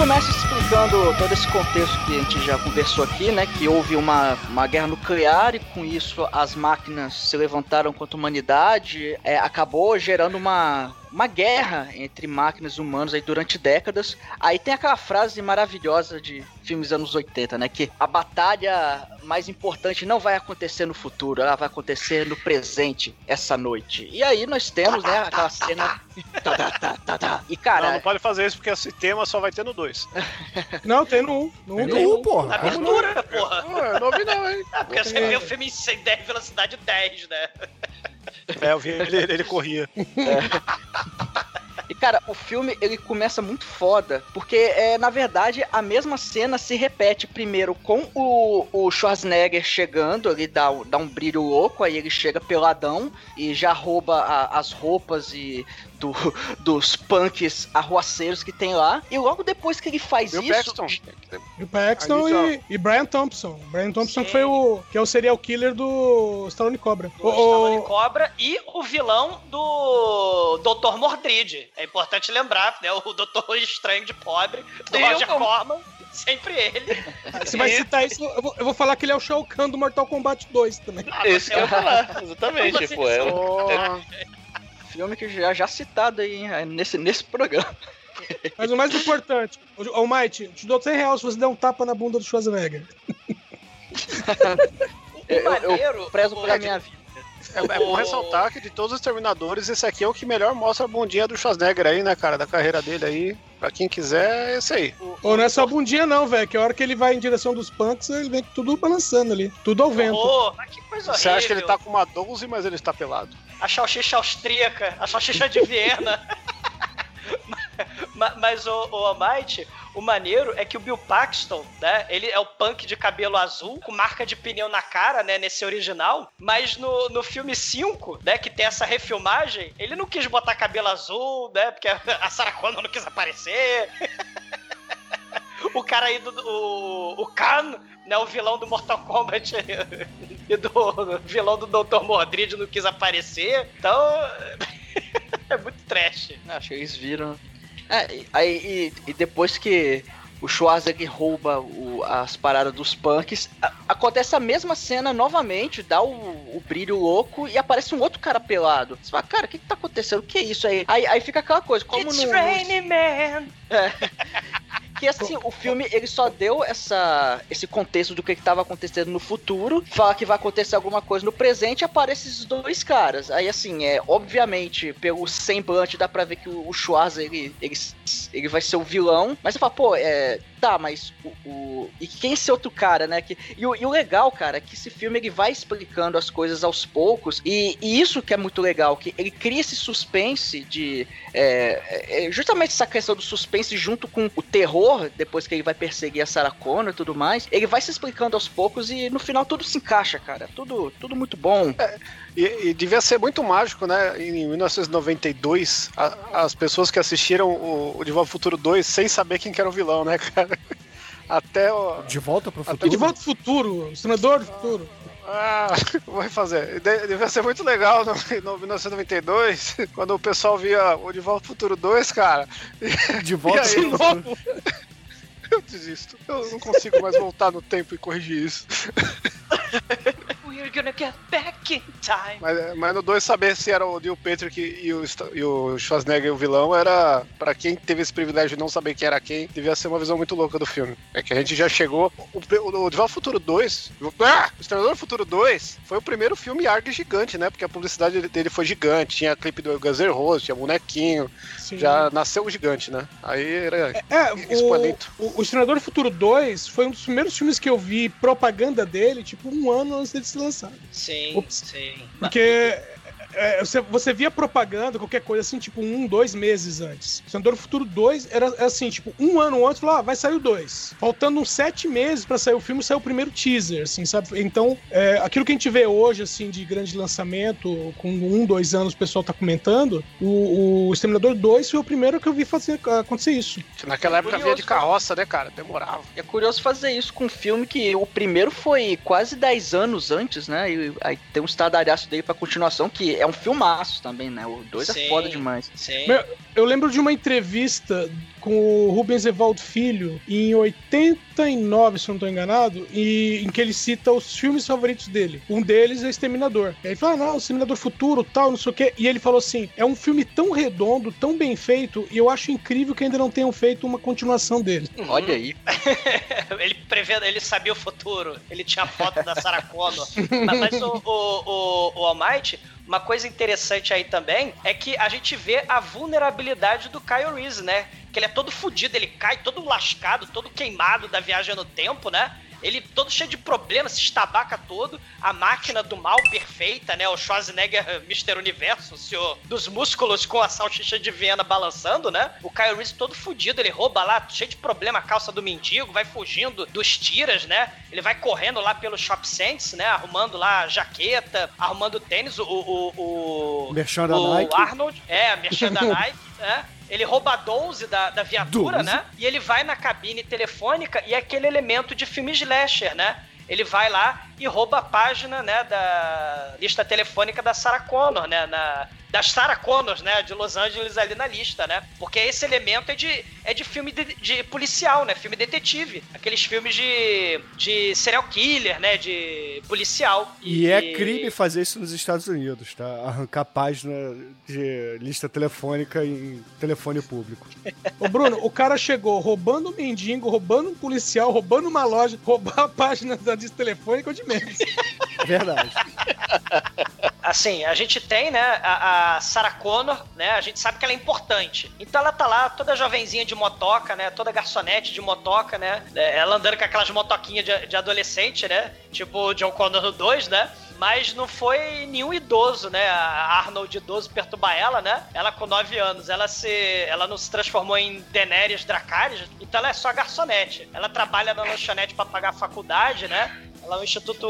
Começa explicando todo esse contexto que a gente já conversou aqui, né? Que houve uma, uma guerra nuclear e com isso as máquinas se levantaram contra a humanidade. É, acabou gerando uma, uma guerra entre máquinas e humanos aí durante décadas. Aí tem aquela frase maravilhosa de filmes anos 80, né? Que a batalha mais importante não vai acontecer no futuro, ela vai acontecer no presente, essa noite. E aí nós temos, né, aquela cena. E Não, cara, não pode fazer isso porque esse tema só vai ter no 2. Não, tem no 1. No 1 Tem tem. um, porra. Não? Abertura, porra. eu não vi não, hein? Ah, porque você vê o filme em 10 velocidade 10, né? É, eu vi ele, ele corria. E cara, o filme ele começa muito foda, porque é na verdade a mesma cena se repete primeiro com o, o Schwarzenegger chegando, ele dá, um- dá um brilho louco, aí ele chega peladão e já rouba a- as roupas e do- dos punks arruaceiros que tem lá. E logo depois que ele faz Bill isso, Paxton. E o Paxton e, e Brian Thompson. Brian Thompson Sim. que foi o. que é o serial killer do Stallone Cobra. Do O- Stallone Cobra e o vilão do Dr. Mordrid. É importante lembrar, né? O Doutor Estranho de Pobre, do Roger não- Corman. Sempre ele. Você vai citar isso, eu vou, eu vou falar que ele é o Shao Kahn do Mortal Kombat 2 também. Esse que eu ia falar, exatamente, pô. É, assim? Ô, filme que já, já citado aí hein, nesse, nesse programa. Mas o mais importante, ô Might, te dou 100 reais se você der um tapa na bunda do Schwarzenegger. O Eu, eu maneiro. prezo o- pela minha vida. É, é bom ressaltar que de todos os Terminadores, esse aqui é o que melhor mostra a bundinha do Schwarzenegger aí, né, cara? Da carreira dele aí. Pra quem quiser, é esse aí. Ou não é só bundinha não, velho, que a hora que ele vai em direção dos punks, ele vem tudo balançando ali, tudo ao vento. Ô, mas que coisa Você acha que ele horrível. tá com uma 12, mas ele está pelado. A salsicha austríaca, a salsicha de Viena. Ma- Mas o, o Almighty, o maneiro é que o Bill Paxton, né? Ele é o punk de cabelo azul, com marca de pneu na cara, né? Nesse original. Mas no, no filme 5, né? Que tem essa refilmagem, ele não quis botar cabelo azul, né? Porque a Sarah Connor não quis aparecer. O cara aí do. O, o Khan, né? O vilão do Mortal Kombat e do vilão do Dr. Mordrid não quis aparecer. Então. é muito trash. Acho que eles viram. É, e- aí e, e depois que o Schwarzenegger rouba o- as paradas dos punks, a- acontece a mesma cena novamente, dá o, o brilho louco e aparece um outro cara pelado. Você fala, cara, o que, que tá acontecendo? O que é isso aí? Aí, aí fica aquela coisa, como It's no, raining man. Que assim, o filme ele só deu essa, esse contexto do que estava acontecendo no futuro, fala que vai acontecer alguma coisa no presente e aparece esses dois caras. Aí assim, é obviamente, pelo semblante dá pra ver que o, Schwarza ele, ele, ele vai ser o vilão, mas você fala, pô, é, tá, mas o, o- e quem é esse outro cara, né? Que, e, o, e o legal, cara, é que esse filme ele vai explicando as coisas aos poucos e, e isso que é muito legal, que ele cria esse suspense de é, é justamente essa questão do suspense junto com o terror, depois que ele vai perseguir a Sarah Connor e tudo mais, ele vai se explicando aos poucos e no final tudo se encaixa, cara. Tudo, tudo muito bom. E, e devia ser muito mágico, né? Em 1992, a- as pessoas que assistiram o, o De Volta ao Futuro 2 sem saber quem que era o vilão, né, cara? Até o. De volta pro Até futuro. De volta ao futuro, o senador do futuro. Ah, vou refazer. De- Devia ser muito legal no, no 1992, quando o pessoal via o De Volta ao Futuro 2, cara. De volta aí, pro futuro. Eu desisto. Eu não consigo mais voltar no tempo e corrigir isso. We're gonna get back in time. Mas, mas no 2 saber se era o Neil Patrick e o, e o Schwarzenegger o vilão era. Pra quem teve esse privilégio de não saber quem era quem, devia ser uma visão muito louca do filme. É que a gente já chegou. O, o, o ao Futuro 2. Ah! O Exterminador do Futuro 2 foi o primeiro filme ARG gigante, né? Porque a publicidade dele- foi gigante. Tinha clipe do Guns N' Roses, tinha bonequinho. Sim. Já nasceu gigante, né? Aí era. É, Expoente. o, o, o Exterminador do Futuro 2 foi um dos primeiros filmes que eu vi propaganda dele, tipo, um ano antes dele ser lançado. Sim, Ups. sim. Porque é, você, você via propaganda, qualquer coisa assim, tipo um, dois meses antes. Senador do Futuro 2 era assim, tipo, um ano antes, falou, ah, vai sair o 2. Faltando uns sete meses pra sair o filme, saiu o primeiro teaser, assim, sabe? Então, é, aquilo que a gente vê hoje, assim, de grande lançamento, com um, dois anos o pessoal tá comentando, o, o Exterminador 2 foi o primeiro que eu vi fazer, acontecer isso. Naquela época Curioso, vinha de carroça, né, cara? Demorava. É curioso fazer isso com um filme que o primeiro foi quase 10 anos antes, né? E aí tem um estardalhaço dele pra continuação, que é um filmaço também, né? O 2 é foda demais. Sim. Meu, eu lembro de uma entrevista com o Rubens Evaldo Filho em 89, se eu não estou enganado, e, em que ele cita os filmes favoritos dele. Um deles é Exterminador. E aí ele fala, ah, não, Exterminador Futuro, tal, não sei o quê. E ele falou assim: é um filme tão redondo, tão bem feito, e eu acho incrível que ainda não tenham feito uma continuação dele. Olha aí. ele prevendo, ele sabia o futuro. Ele tinha a foto da Sarah Connor. mas mas o, o, o, o Almighty, uma coisa interessante aí também é que a gente vê a vulnerabilidade do Kyle Reese, né? Que ele é todo fudido, ele cai todo lascado, todo queimado da viagem no tempo, né? Ele todo cheio de problemas, se estabaca todo. A máquina do mal perfeita, né? O Schwarzenegger Mr. Universo, o senhor dos músculos com a salsicha de Viena balançando, né? O Kyle Reese todo fudido, ele rouba lá, cheio de problema a calça do mendigo, vai fugindo dos tiras, né? Ele vai correndo lá pelo Shop Sense, né? Arrumando lá a jaqueta, arrumando o tênis, o... o, o o Nike. Arnold, é, a merchan da Nike, né? Ele rouba a 12 da, da viatura, 12. né? E ele vai na cabine telefônica e é aquele elemento de filme slasher, né? Ele vai lá e rouba a página, né, da lista telefônica da Sarah Connor, né, na, das Sarah Connors, né, de Los Angeles ali na lista, né? Porque esse elemento é de, é de filme de, de policial, né? Filme detetive. Aqueles filmes de, de serial killer, né, de policial. E é crime fazer isso nos Estados Unidos, tá? Arrancar página de lista telefônica em telefone público. Ô, Bruno, o cara chegou roubando um mendigo, roubando um policial, roubando uma loja, roubar a página da lista telefônica de menos. Verdade. Assim, a gente tem, né, a, a Sarah Connor, né, a gente sabe que ela é importante. Então ela tá lá, toda jovenzinha de motoca, né, toda garçonete de motoca, né, ela andando com aquelas motoquinhas de, de adolescente, né, tipo o John Connor no 2, né, mas não foi nenhum idoso, né? A Arnold idoso perturbar ela, né? Ela com 9 anos, ela se ela não se transformou em Daenerys Dracarys, então ela é só garçonete. Ela trabalha na lanchonete para pagar a faculdade, né? Ela é um Instituto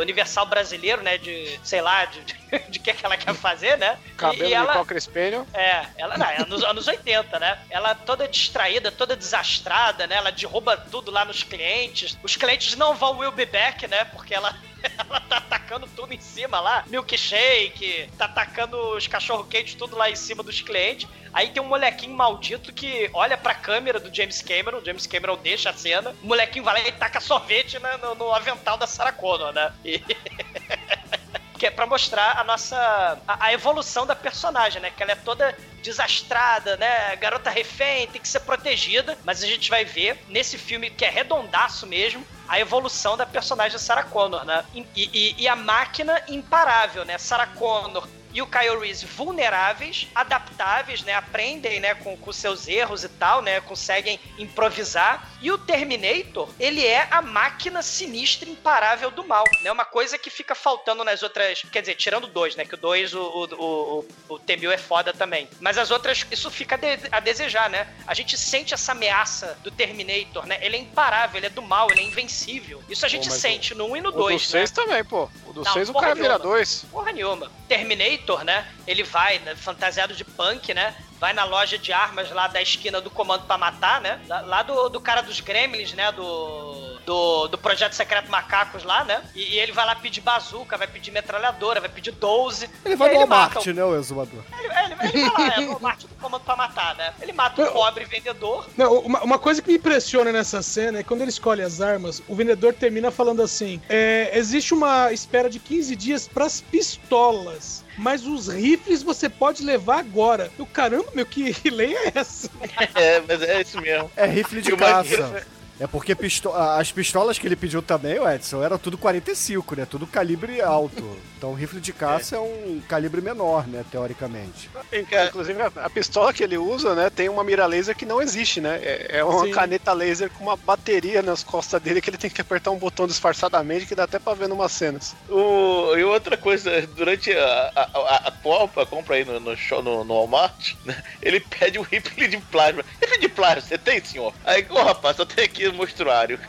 Universal Brasileiro, né? De, sei lá, de, de que que ela quer fazer, né? Cabelo E- e de ela, Spaniel. é, ela não, é nos anos 80, né? Ela toda distraída, toda desastrada, né? Ela derruba tudo lá nos clientes. Os clientes não vão will be back, né? Porque ela, ela tá atacando tudo em cima lá. Milkshake, tá atacando os cachorro quentes tudo lá em cima dos clientes. Aí tem um molequinho maldito que olha pra câmera do James Cameron. O James Cameron deixa a cena. O molequinho vai lá e taca sorvete né, no, no avental da Sarah Connor, né? E... que é pra mostrar a nossa a, a evolução da personagem, né? Que ela é toda desastrada, né? Garota refém, tem que ser protegida, mas a gente vai ver nesse filme que é redondaço mesmo a evolução da personagem Sarah Connor, né? E, e- e a máquina imparável, né? Sarah Connor e o Kyle Reese vulneráveis, adaptáveis, né? Aprendem, né? Com, com seus erros e tal, né? Conseguem improvisar. E o Terminator, ele é a máquina sinistra imparável do mal, né? Uma coisa que fica faltando nas outras... Quer dizer, tirando dois, né? Que o dois, o, o, o, o, o T-1000 é foda também. Mas as outras, isso fica a, de- a desejar, né? A gente sente essa ameaça do Terminator, né? Ele é imparável, ele é do mal, ele é invencível. Isso a gente mas sente no 1 e no O do 2, né? 6 também, pô. O do Não, 6 o cara vira nenhuma. 2. Porra nenhuma. Terminator, né? Ele vai, né, fantasiado de punk, né? Vai na loja de armas lá da esquina do Comando pra Matar, né? Lá, lá do, do cara dos Gremlins, né? Do, do, do Projeto Secreto Macacos lá, né? E, e ele vai lá pedir bazuca, vai pedir metralhadora, vai pedir 12. Ele vai no Walmart, né, o exumador? Ele, ele, ele vai lá, é o Walmart do Comando pra Matar, né? Ele mata o pobre vendedor. Não, uma, uma coisa que me impressiona nessa cena é que quando ele escolhe as armas, o vendedor termina falando assim: é, existe uma espera de 15 dias pras pistolas. Mas os rifles você pode levar agora. Eu, caramba, meu, que lei é essa? É, mas é isso mesmo. É rifle de caça. É porque pisto- as pistolas que ele pediu também, o Edson, era tudo 45, né? Tudo calibre alto. Então o rifle de caça é, um calibre menor, né? Teoricamente. Inclusive, a, a pistola que ele usa, né, tem uma mira laser que não existe, né? É, é uma Sim. caneta laser com uma bateria nas costas dele que ele tem que apertar um botão disfarçadamente que dá até pra ver numas cenas. O, e outra coisa, durante a, a, a, a compra, a compra aí no, no, show, no, no Walmart, né, ele pede um rifle de plasma. Rifle de plasma, você tem, senhor? Aí, ô rapaz, só tem aqui mostruário.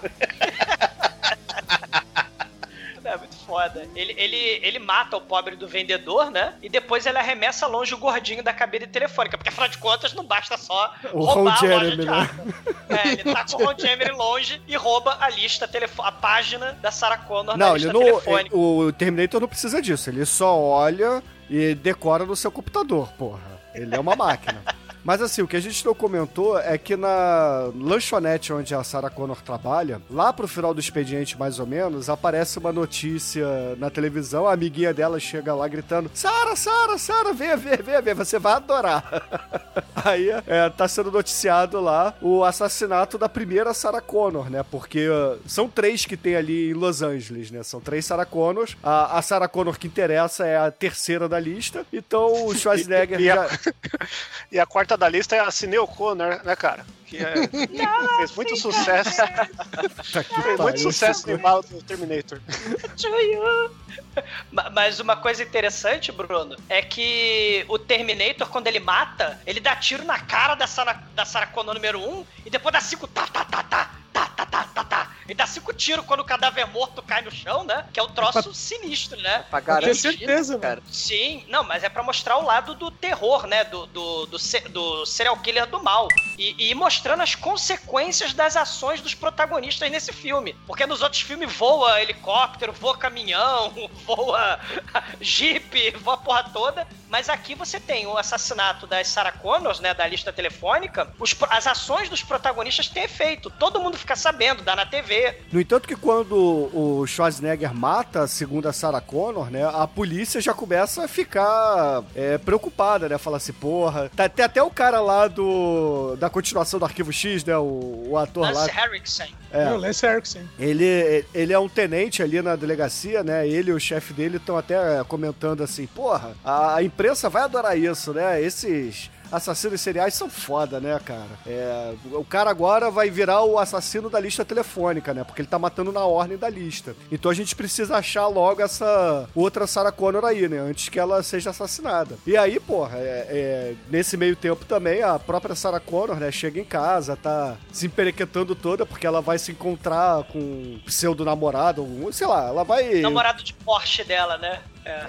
É muito foda. Ele, ele, ele mata o pobre do vendedor, né? E depois ele arremessa longe o gordinho da cabine telefônica. Porque afinal de contas não basta só O roubar Ron a loja Jeremy, de né? arma. É, ele tá com o Ron Jeremy longe e rouba a lista, a página da Sarah Connor na Não, ele lista não. telefônica. O Terminator não precisa disso. Ele só olha e decora no seu computador, porra. Ele é uma máquina. Mas assim, o que a gente não comentou é que na lanchonete onde a Sarah Connor trabalha, lá pro final do expediente, mais ou menos, aparece uma notícia na televisão, a amiguinha dela chega lá gritando: Sarah, Sarah, Sarah, venha ver, venha ver, você vai adorar. Aí é, tá sendo noticiado lá o assassinato da primeira Sarah Connor, né? Porque uh, são três que tem ali em Los Angeles, né? São três Sarah Connors. A, a Sarah Connor que interessa é a terceira da lista. Então o Schwarzenegger E, e já... a, e a quarta da lista é a Cine O'Connor, né, cara? que é, não, fez muito sucesso. Tá fez muito sucesso no mal do Terminator. Mas uma coisa interessante, Bruno, é que o Terminator, quando ele mata, ele dá tiro na cara da Sarah, da Sarah Connor número 1 um, e depois dá cinco tá, tá, tá, tá tá, tá, tá, tá. tá. E dá cinco tiros quando o cadáver morto cai no chão, né? Que é um troço é pra... sinistro, né? É pra garantir, certeza, cara. Sim, não, mas é para mostrar o lado do terror, né? Do, do, do, do, serial killer do mal. E, e, mostrando as consequências das ações dos protagonistas nesse filme. Porque nos outros filmes voa helicóptero, voa caminhão, voa jeep, voa a porra toda. Mas aqui você tem o assassinato das Sarah Connors, né? Da lista telefônica. Os as ações dos protagonistas têm efeito. Todo mundo fica sabendo, dá na TV. No entanto que quando o Schwarzenegger mata a segunda Sarah Connor, né, a polícia já começa a ficar é, preocupada, né? Fala assim, porra... Tá, tem até o cara lá do... da continuação do Arquivo X, né? O, o ator lá... Lance Henriksen. É. Não, Lance Erickson. Ele, ele é um tenente ali na delegacia, né? Ele e o chefe dele estão até comentando assim: porra, a, a imprensa vai adorar isso, né? Esses assassinos seriais são foda, né, cara? É, o cara agora vai virar o assassino da lista telefônica, né? Porque ele tá matando na ordem da lista. Então a gente precisa achar logo essa outra Sarah Connor aí, né? Antes que ela seja assassinada. E aí, porra, é- é, nesse meio tempo também, a própria Sarah Connor, né? Chega em casa, tá se emperequetando toda, porque ela vai se encontrar com um pseudo-namorado, sei lá, ela vai... Namorado de Porsche dela, né?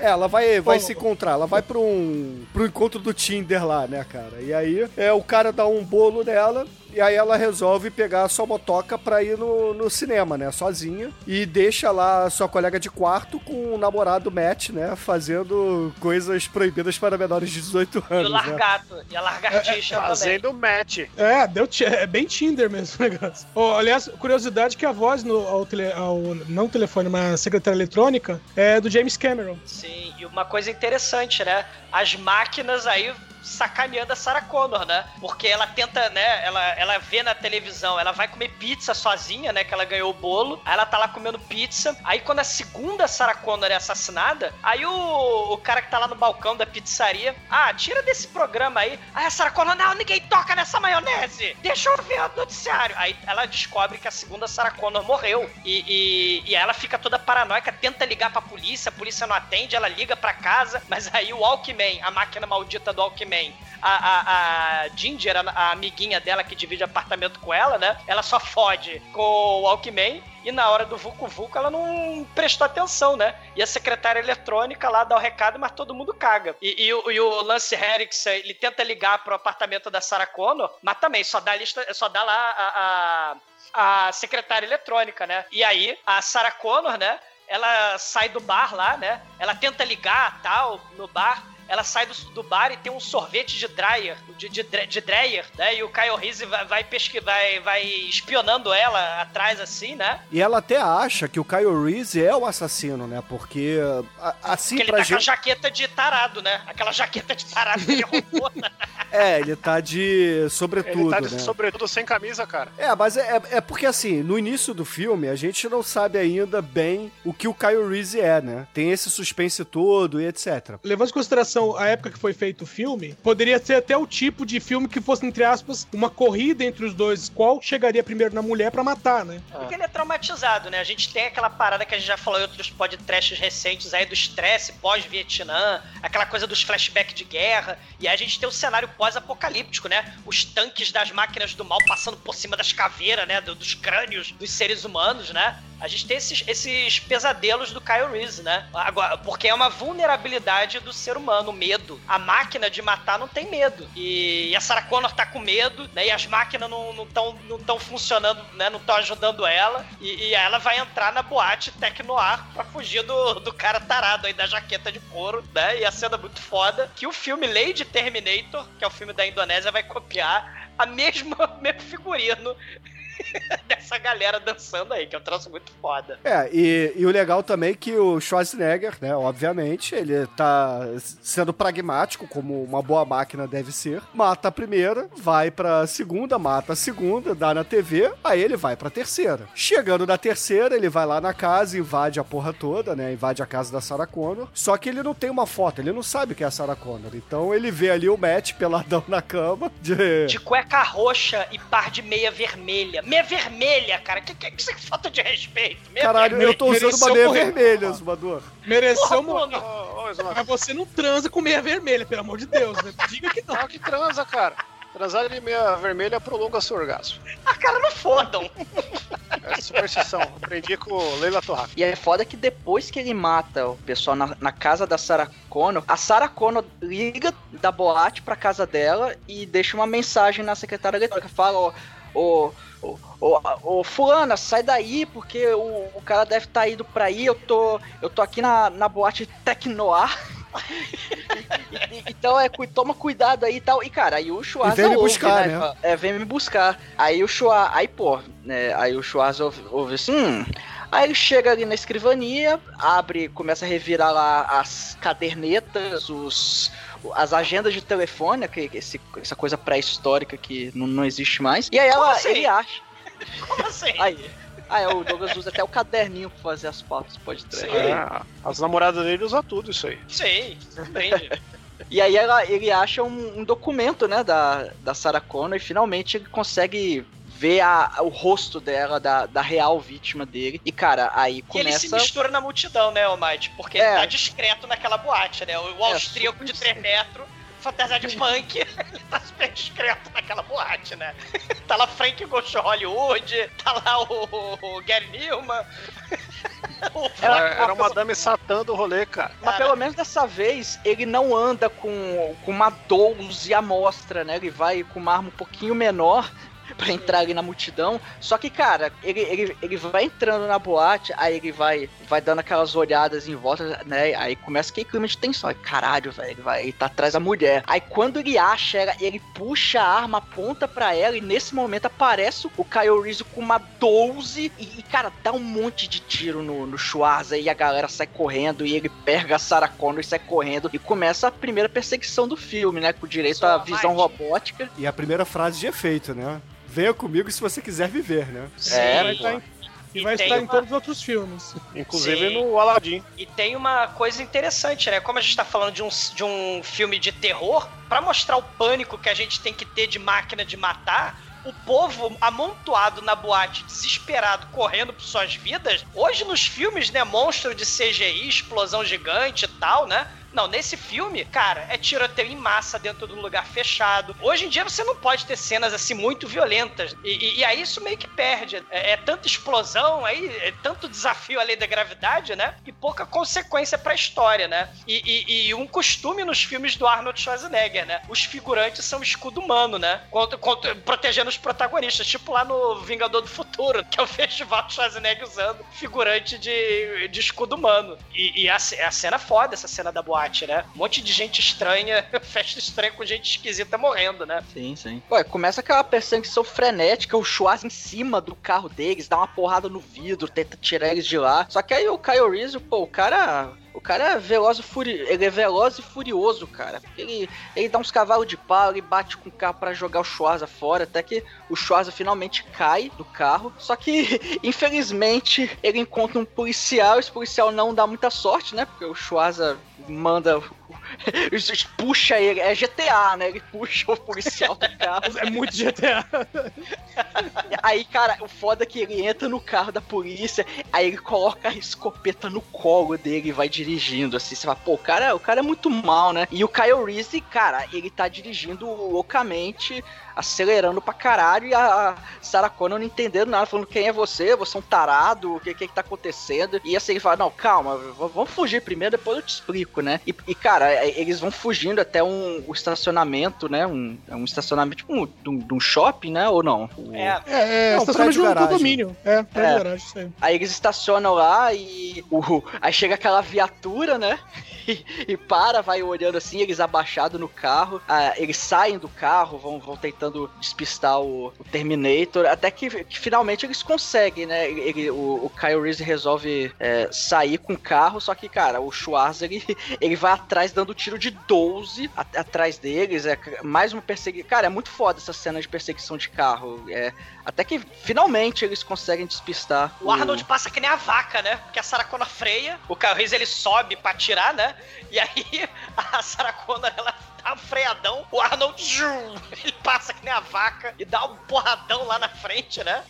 É. Ela vai, vai se encontrar, ela vai pra um, pro encontro do Tinder lá, né, cara? E aí, é, o cara dá um bolo nela, e aí ela resolve pegar a sua motoca pra ir no, no cinema, né, sozinha, e deixa lá a sua colega de quarto com o namorado Matt, né, fazendo coisas proibidas para menores de 18 E o anos, né? largato. E a lagartixa também. Fazendo match. É, deu é bem Tinder mesmo o negócio. Oh, aliás, curiosidade que a voz no, ao, tele, ao não telefone, mas secretária eletrônica é do James Cameron. Sim, e uma coisa interessante, né? As máquinas aí sacaneando a Sarah Connor, né? Porque ela tenta, né? Ela, ela vê na televisão, ela vai comer pizza sozinha, né? Que ela ganhou o bolo. Aí ela tá lá comendo pizza. Aí quando a segunda Sarah Connor é assassinada, aí o, o cara que tá lá no balcão da pizzaria, ah, tira desse programa aí. Aí a Sarah Connor, não, ninguém toca nessa maionese. Deixa eu ver o noticiário. Aí ela descobre que a segunda Sarah Connor morreu. E, e, e ela fica toda paranoica, tenta ligar pra polícia, a polícia não atende, ela liga pra casa, mas aí o Alckmin, a máquina maldita do A, a, a Ginger, a, a amiguinha dela que divide apartamento com ela, né? Ela só fode com o Alckmin. E na hora do Vucu Vucu ela não prestou atenção, né? E a secretária eletrônica lá dá o recado, mas todo mundo caga. E, e o- e o Lance Henriksen, ele tenta ligar pro apartamento da Sarah Connor, mas também só dá, lista, só dá lá a, a, a secretária eletrônica, né? E aí a Sarah Connor, né? Ela sai do bar lá, né? Ela tenta ligar tal no bar. Ela sai do, do bar e tem um sorvete de dryer, de, de, de Dreyer, né? E o Kyle Reese vai, vai, pesqui- vai, vai espionando ela atrás, assim, né? E ela até acha que o Kyle Reese é o assassino, né? Porque a- assim Porque ele pra tá com a gente. jaqueta de tarado, né? Aquela jaqueta de tarado que ele roubou, né? É, ele tá de Ele sobretudo, tá de né? sobretudo sem camisa, cara. É, mas é, é- é porque assim, no início do filme, a gente não sabe ainda bem o que o Kyle Reese é, né? Tem esse suspense todo e etc. Levando em consideração a época que foi feito o filme, poderia ser até o tipo de filme que fosse, entre aspas, uma corrida entre os dois. Qual chegaria primeiro na mulher pra matar, né? Porque ele é traumatizado, né? A gente tem aquela parada que a gente já falou em outros podcasts recentes aí do estresse pós-Vietnã, aquela coisa dos flashbacks de guerra, e aí a gente tem o cenário pós-apocalíptico, né? Os tanques das máquinas do mal passando por cima das caveiras, né? Do- dos crânios dos seres humanos, né? A gente tem esses, esses pesadelos do Kyle Reese, né? Agora, porque é uma vulnerabilidade do ser humano, o medo. A máquina de matar não tem medo. E, e a Sarah Connor tá com medo, né? E as máquinas não estão não tão funcionando, né? Não estão ajudando ela. E, e ela vai entrar na boate Tecnoar pra fugir do, do cara tarado aí da jaqueta de couro, né? E a cena muito foda que o filme Lady Terminator, que é o filme da Indonésia, vai copiar a mesma, mesmo figurino dessa galera dançando aí, que é um troço muito foda. É, e, e o legal também é que o Schwarzenegger, né, obviamente, ele tá sendo pragmático, como uma boa máquina deve ser. Mata a primeira, vai pra segunda, mata a segunda, dá na TV, aí ele vai pra terceira. Chegando na terceira, ele vai lá na casa, invade a porra toda, né, invade a casa da Sarah Connor. Só que ele não tem uma foto, ele não sabe que é a Sarah Connor. Então ele vê ali o Matt peladão na cama, de... De cueca roxa e par de meia vermelha. Meia vermelha, cara. Que, que, que, que falta de respeito. Meia Caralho, eu tô usando uma meia morrer. vermelha, Zumador. Mereceu morrer. Mas você não transa com meia vermelha, pelo amor de Deus, né? Diga que não. Claro que transa, cara. Transar de meia vermelha prolonga seu orgasmo. Ah, cara, não fodam. É superstição. Aprendi com o Leila Torraca. E é foda que depois que ele mata o pessoal na, na casa da Sarah Connor, a Sarah Connor liga da boate pra casa dela e deixa uma mensagem na secretária eletrônica. Fala, ó, ô, ô, ô, ô, fulana, sai daí, porque o, o cara deve estar indo pra aí, eu tô, eu tô aqui na, na boate Tecnoar. Então é, toma cuidado aí e tal. E cara, aí o Schwarza E vem me ouve, buscar, né? Fala, É, vem me buscar. Aí o Schwarza, aí pô, né, aí o Schwarza ouve, ouve assim, hum. Aí ele chega ali na escrivania, abre, começa a revirar lá as cadernetas, os, as agendas de telefone, que, esse, essa coisa pré-histórica que não, não existe mais. E aí Como ela, assim? ele acha. Como assim? Aí, aí o Douglas usa até o caderninho pra fazer as fotos, pode ter. Sim. É, as namoradas dele usam tudo isso aí. Sim, entendi. E aí ela, ele acha um, um documento, né, da, da Sarah Connor e finalmente ele consegue ver a, o rosto dela, da, da real vítima dele. E, cara, aí E ele se começa... mistura na multidão, né, Almighty? Porque É. ele tá discreto naquela boate, né? O É, austríaco de 3 metros, fantasia de punk, ele tá super discreto naquela boate, né? Tá lá Frank Ghost Hollywood, tá lá o, o, o Gary Newman. o Era, uma dame satã do rolê, cara. Mas pelo menos dessa vez ele não anda com, com uma 12 à mostra, né? Ele vai com uma arma um pouquinho menor pra entrar ali na multidão. Só que, cara, ele, ele, ele vai entrando na boate, aí ele vai, vai dando aquelas olhadas em volta, né? Aí começa aquele clima de tensão. Aí, caralho, velho, ele, vai, ele tá atrás da mulher. Aí quando ele acha ela, ele puxa a arma, aponta pra ela, e nesse momento aparece o Kyle Reese com uma 12 e, e, cara, dá um monte de tiro no, no Schwarza e a galera sai correndo e ele pega a Sarah Connor e sai correndo e começa a primeira perseguição do filme, né? Com direito à visão robótica. E a primeira frase de efeito, né? Venha comigo se você quiser viver, né? Sim. É, vai estar em- E vai tem estar em uma- todos os outros filmes. Inclusive Sim. no Aladdin. E tem uma coisa interessante, né? Como a gente tá falando de um, de um filme de terror, pra mostrar o pânico que a gente tem que ter de máquina de matar, o povo amontoado na boate, desesperado, correndo por suas vidas. Hoje nos filmes, né, monstro de CGI, explosão gigante e tal, né? Não, nesse filme, cara, é tiroteio em massa dentro do lugar fechado. Hoje em dia você não pode ter cenas assim muito violentas. E, e- e aí isso meio que perde. É, é tanta explosão, aí é tanto desafio além da gravidade, né? E pouca consequência pra história, né? E, e- um costume nos filmes do Arnold Schwarzenegger, né? Os figurantes são escudo humano, né? Contra- contra- protegendo os protagonistas. Tipo lá no Vingador do Futuro, que é o festival do Schwarzenegger usando figurante de, de escudo humano. E, a, a cena foda, essa cena da boate, boate, né? Um monte de gente estranha, festa estranha com gente esquisita morrendo, né? Sim, sim. Ué, começa aquela perseguição frenética, o Schwarz em cima do carro deles, dá uma porrada no vidro, tenta tirar eles de lá. Só que aí o Kyle Reese, pô, o cara o cara é veloz e furi... ele é veloz e furioso, cara. Ele, ele dá uns cavalos de pau, ele bate com o carro para jogar o Schwarza fora, até que o Schwarza finalmente cai do carro. Só que, infelizmente, ele encontra um policial, esse policial não dá muita sorte, né? Porque o Schwarza manda puxa ele, é GTA, né? Ele puxa o policial do carro. É muito GTA. Aí, cara, o foda é que ele entra no carro da polícia, aí ele coloca a escopeta no colo dele e vai dirigindo, assim. Você fala, pô, o cara, o cara é muito mal, né? E o Kyle Reese, cara, ele tá dirigindo loucamente acelerando pra caralho e a Sarah Connor não entendendo nada, falando quem é você, você é um tarado, o que, que que tá acontecendo. E assim ele fala, não, calma, vamos fugir primeiro, depois eu te explico, né? E, e cara, é, eles vão fugindo até um, um estacionamento, né? Um, um estacionamento tipo um, de, um, de um shopping, né? Ou não? O... É. É, é Não, estacionamento de um condomínio. É, prédio É. garagem, isso aí. Aí eles estacionam lá e aí chega aquela viatura, né? E, e para, vai olhando assim, eles abaixados no carro. Ah, eles saem do carro, vão, vão tentando despistar o, o Terminator, até que, que finalmente eles conseguem, né? Ele, o, o Kyle Reese resolve é, sair com o carro, só que, cara, o Schwarzer ele, ele vai atrás dando tiro de 12 a- atrás deles. É mais uma perseguição. Cara, é muito foda essa cena de perseguição de carro. É, até que finalmente eles conseguem despistar. O Arnold passa que nem a vaca, né? Porque a Sarah Connor freia, o Kyle Reese ele sobe pra atirar, né? E aí a Sarah Connor ela dá um freadão, o Arnold zum, ele passa que nem a vaca e dá um porradão lá na frente, né?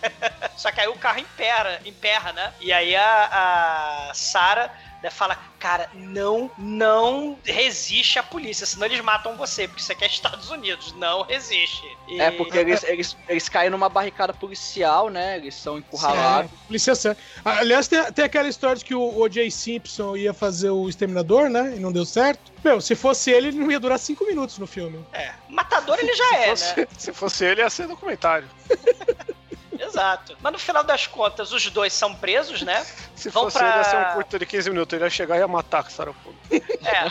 Só que aí o carro emperra, emperra né? E aí a, a Sarah né, fala, cara, não, não resiste à polícia, senão eles matam você, porque isso aqui é Estados Unidos, não resiste. E- É, porque eles, eles, eles caem numa barricada policial, né? Eles são encurralados. É, polícia séria. Ah, Aliás, tem, tem aquela história de que o O.J. Simpson ia fazer o Exterminador, né? E não deu certo. Meu, se fosse ele, ele não ia durar cinco minutos no filme. É, matador ele já é, fosse- né? Se fosse ele, ia ser documentário. Exato. Mas no final das contas, os dois são presos, né? Se Vão fosse pra- ele, ia ser um curto de 15 minutos. Ele ia chegar e ia matar Connor. É.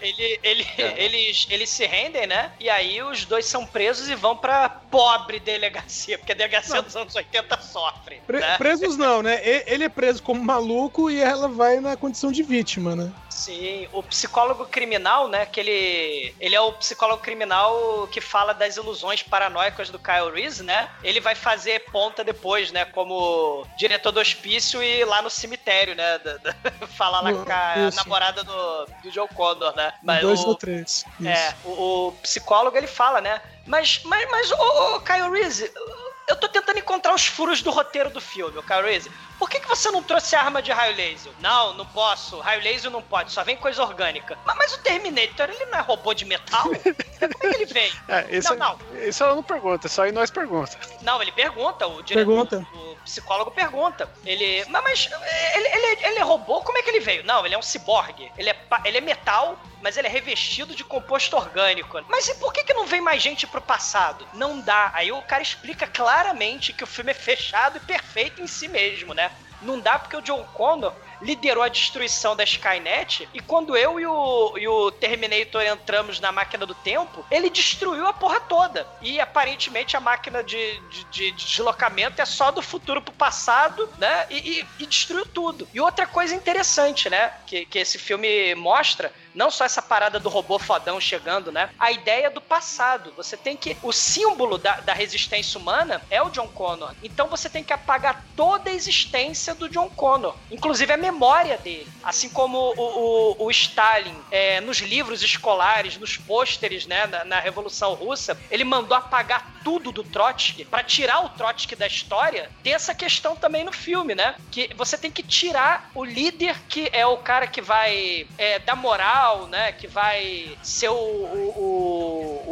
Ele, ele, eles, eles se rendem, né? E aí os dois são presos e vão pra pobre delegacia, porque a delegacia dos anos 80 sofre. Pre- né? Presos não, né? Ele é preso como maluco e ela vai na condição de vítima, né? Sim, o psicólogo criminal, né? Que ele, ele é o psicólogo criminal que fala das ilusões paranoicas do Kyle Reese, né? Ele vai fazer ponta depois, né? Como diretor do hospício e lá no cemitério, né? da- da- falar lá com a isso. namorada do, do Joe Condor, né? Um, dois o- ou três. Isso. É, o, o psicólogo ele fala, né? Mas, mas, mas, ô, ô Kyle Reese, eu tô tentando encontrar os furos do roteiro do filme, Kyle Reese. Por que, que você não trouxe arma de raio laser? Não, não posso. Raio laser não pode, só vem coisa orgânica. Mas, mas o Terminator, ele não é robô de metal? Como é que ele vem? É, isso, Não, isso ela não pergunta, isso aí nós pergunta. Não, ele pergunta, o diretor, Pergunta. o psicólogo pergunta. Ele, mas, ele, ele, ele é robô? Como é que ele veio? Não, ele é um ciborgue. Ele é, ele é metal, mas ele é revestido de composto orgânico. Mas e por que, que não vem mais gente pro passado? Não dá. Aí o cara explica claramente que o filme é fechado e perfeito em si mesmo, né? Não dá porque o John Connor liderou a destruição da Skynet e quando eu e o, e o Terminator entramos na máquina do tempo, ele destruiu a porra toda. E aparentemente a máquina de, de, de deslocamento é só do futuro pro passado, né? E, e- e destruiu tudo. E outra coisa interessante, né? Que, que esse filme mostra, não só essa parada do robô fodão chegando, né? A ideia do passado. Você tem que. O símbolo da, da resistência humana é o John Connor. Então você tem que apagar toda a existência do John Connor, inclusive a memória dele. Assim como o, o, o Stalin, é, nos livros escolares, nos pôsteres, né, na, na Revolução Russa, ele mandou apagar tudo do Trotsky para tirar o Trotsky da história. Tem essa questão também no filme, né? Que você tem que tirar o líder que é o cara que vai é, dar moral, né? Que vai ser o, o,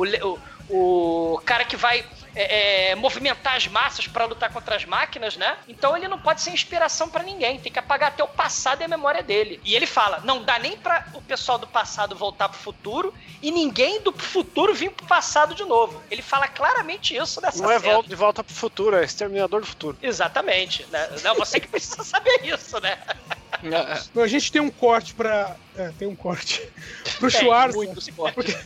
o, o, cara que vai é, é, movimentar as massas para lutar contra as máquinas, né? Então ele não pode ser inspiração para ninguém, tem que apagar até o passado e a memória dele. E ele fala: não dá nem para o pessoal do passado voltar pro futuro e ninguém do futuro vir pro passado de novo. Ele fala claramente isso nessa Não é cena. volta, de volta pro futuro, é exterminador do futuro. Exatamente. Né? Não, você que precisa saber isso, né? A gente tem um corte pra. É, tem um corte. Pro Tem Schwarza. muitos cortes.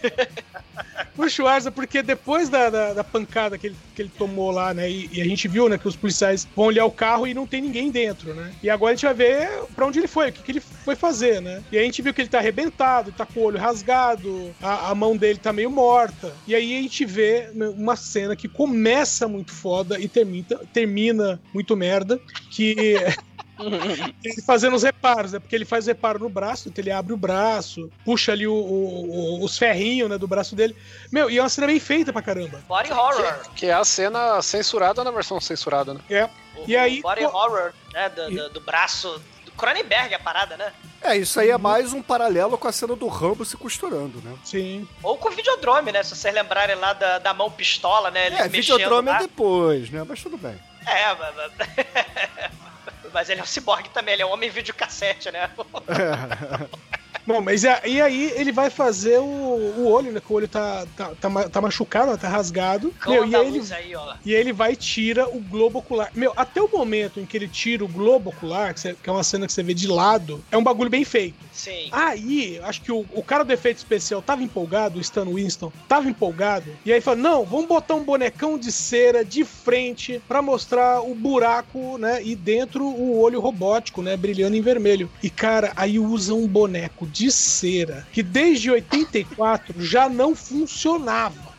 Pro Schwarza, porque depois da, da, da pancada que ele, que ele tomou lá, né? E, e a gente viu, né, que os policiais vão olhar o carro e não tem ninguém dentro, né? E agora a gente vai ver pra onde ele foi, o que, que ele foi fazer, né? E a gente viu que ele tá arrebentado, tá com o olho rasgado, a, a mão dele tá meio morta. E aí a gente vê né, uma cena que começa muito foda e termina, termina muito merda, que ele fazendo os reparos, né? Porque ele faz reparo no braço, então ele abre o braço, puxa ali o- o- o- os ferrinhos, né, do braço dele. Meu, e é uma cena bem feita pra caramba. Body horror. Que é a cena censurada na versão censurada, né? É. O- E aí, o body pô- horror, né? Do, do- do braço. Do Cronenberg a parada, né? É, isso aí é mais um paralelo com a cena do Rambo se costurando, né? Sim. Ou com o Videodrome, né? Se vocês lembrarem lá da, da mão pistola, né? Ele É, mexendo Videodrome é lá. depois, né? Mas tudo bem. É, mas... Mas ele é um ciborgue também, ele é um homem videocassete, né? Bom, mas e aí ele vai fazer o, o olho, né? Que o olho tá, tá, tá, tá machucado, tá rasgado. Meu, e ele, aí, e ele vai e tira o globo ocular. Meu, até o momento em que ele tira o globo ocular, que, é uma cena que você vê de lado, é um bagulho bem feito. Sim. Aí, acho que o, o cara do efeito especial tava empolgado, o Stan Winston, tava empolgado. E aí falou: não, vamos botar um bonecão de cera de frente pra mostrar o buraco, né? E dentro o olho robótico, né? Brilhando em vermelho. E cara, aí usa um boneco de cera que desde 84 já não funcionava.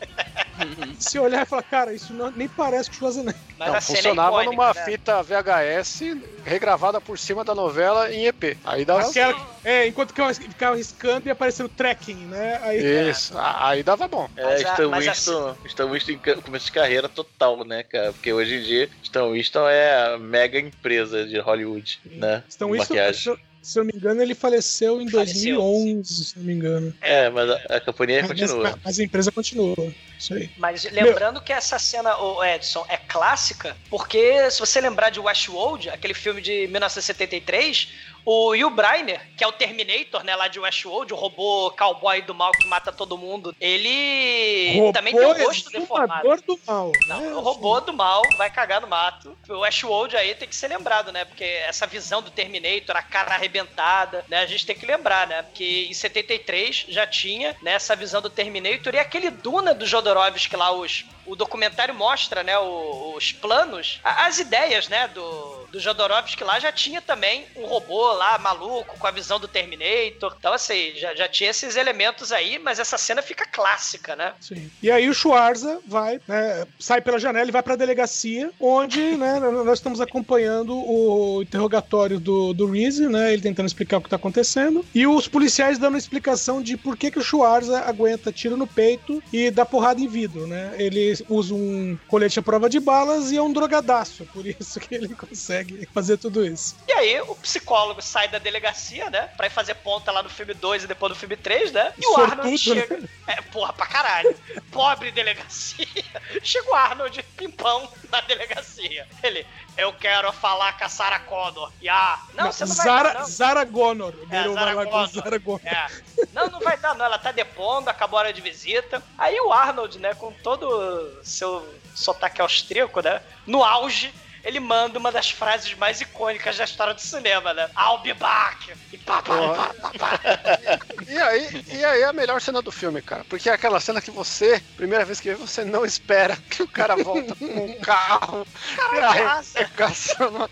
Se olhar e falar, cara, isso não- nem parece que o Schwarzenegger. Mas Não, é funcionava icônica, numa né? fita VHS regravada por cima da novela em EP. Aí dava. Aquela, é, enquanto que eu ficava riscando e aparecendo tracking, né? Aí, Isso, a- aí dava bom. É, Stan Winston, Stan Winston em começo de carreira total, né, cara? Porque hoje em dia, Stan Winston é a mega empresa de Hollywood, né? De isso, maquiagem. Se, eu não me engano, ele faleceu em Faleceu, 2011, se não me engano. É, mas a, a companhia Mas, continua. mas a empresa continua. Isso aí. Mas lembrando que essa cena, o Edson, é clássica, porque se você lembrar de Westworld, aquele filme de 1973, o Will Brynner, que é o Terminator, né, lá de Westworld, o robô cowboy do mal que mata todo mundo, ele também tem o rosto deformado. do mal. Não, né? o robô do mal vai cagar no mato. O Westworld aí tem que ser lembrado, né? Porque essa visão do Terminator, a cara arrebentada, né? A gente tem que lembrar, né? Porque em 73 já tinha né, essa visão do Terminator e aquele Duna do Jodorowsky lá, os, o documentário mostra, né? os planos, as ideias, né? Do, do Jodorowsky lá já tinha também um robô lá maluco com a visão do Terminator. Então, assim, já, já tinha esses elementos aí, mas essa cena fica clássica, né? Sim. E aí o Schwarza vai, né, sai pela janela e vai pra delegacia, onde né, nós estamos acompanhando o interrogatório do, do Reese, né? Ele tentando explicar o que tá acontecendo. E os policiais dando explicação de por que, que o Schwarza aguenta tiro no peito e dá porrada em vidro, né? Ele usa um colete à prova de balas e é um drogadaço, por isso que ele consegue fazer tudo isso. E aí, o psicólogo sai da delegacia, né? Pra ir fazer ponta lá no filme 2 e depois no filme 3, né? E o Sortudo, Arnold chega. É, porra, pra caralho. Pobre delegacia. Chega o Arnold pimpão na delegacia. Ele, eu quero falar com a Sarah Connor. E ah, não, você não vai Zara, dar, não. Zara Gonor. É, Zara Connor. Zara Gonor. É. Não, não vai dar, não. Ela tá depondo, acabou a hora de visita. Aí o Arnold, né, com todo seu sotaque austríaco, né? No auge, ele manda uma das frases mais icônicas da história do cinema, né? I'll be back! E pá, pá, pá, pá, pá. E aí, e aí é a melhor cena do filme, cara. Porque é aquela cena que você, primeira vez que vê, você não espera que o cara volta com um carro Caralhaça. arregaçando, a-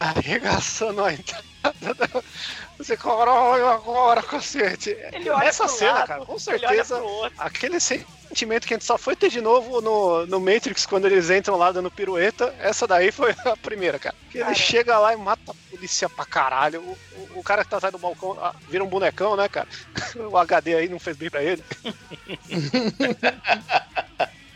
arregaçando a entrada. da- Você corói agora, cacete. Ele olha Essa cena, lado, cara, com certeza. Aquele sentimento que a gente só foi ter de novo no, no Matrix quando eles entram lá dando pirueta. Essa daí foi a primeira, cara. Que ele chega lá e mata a polícia pra caralho. O, o- o cara que tá atrás do balcão ah, vira um bonecão, né, cara? O HD aí não fez bem pra ele.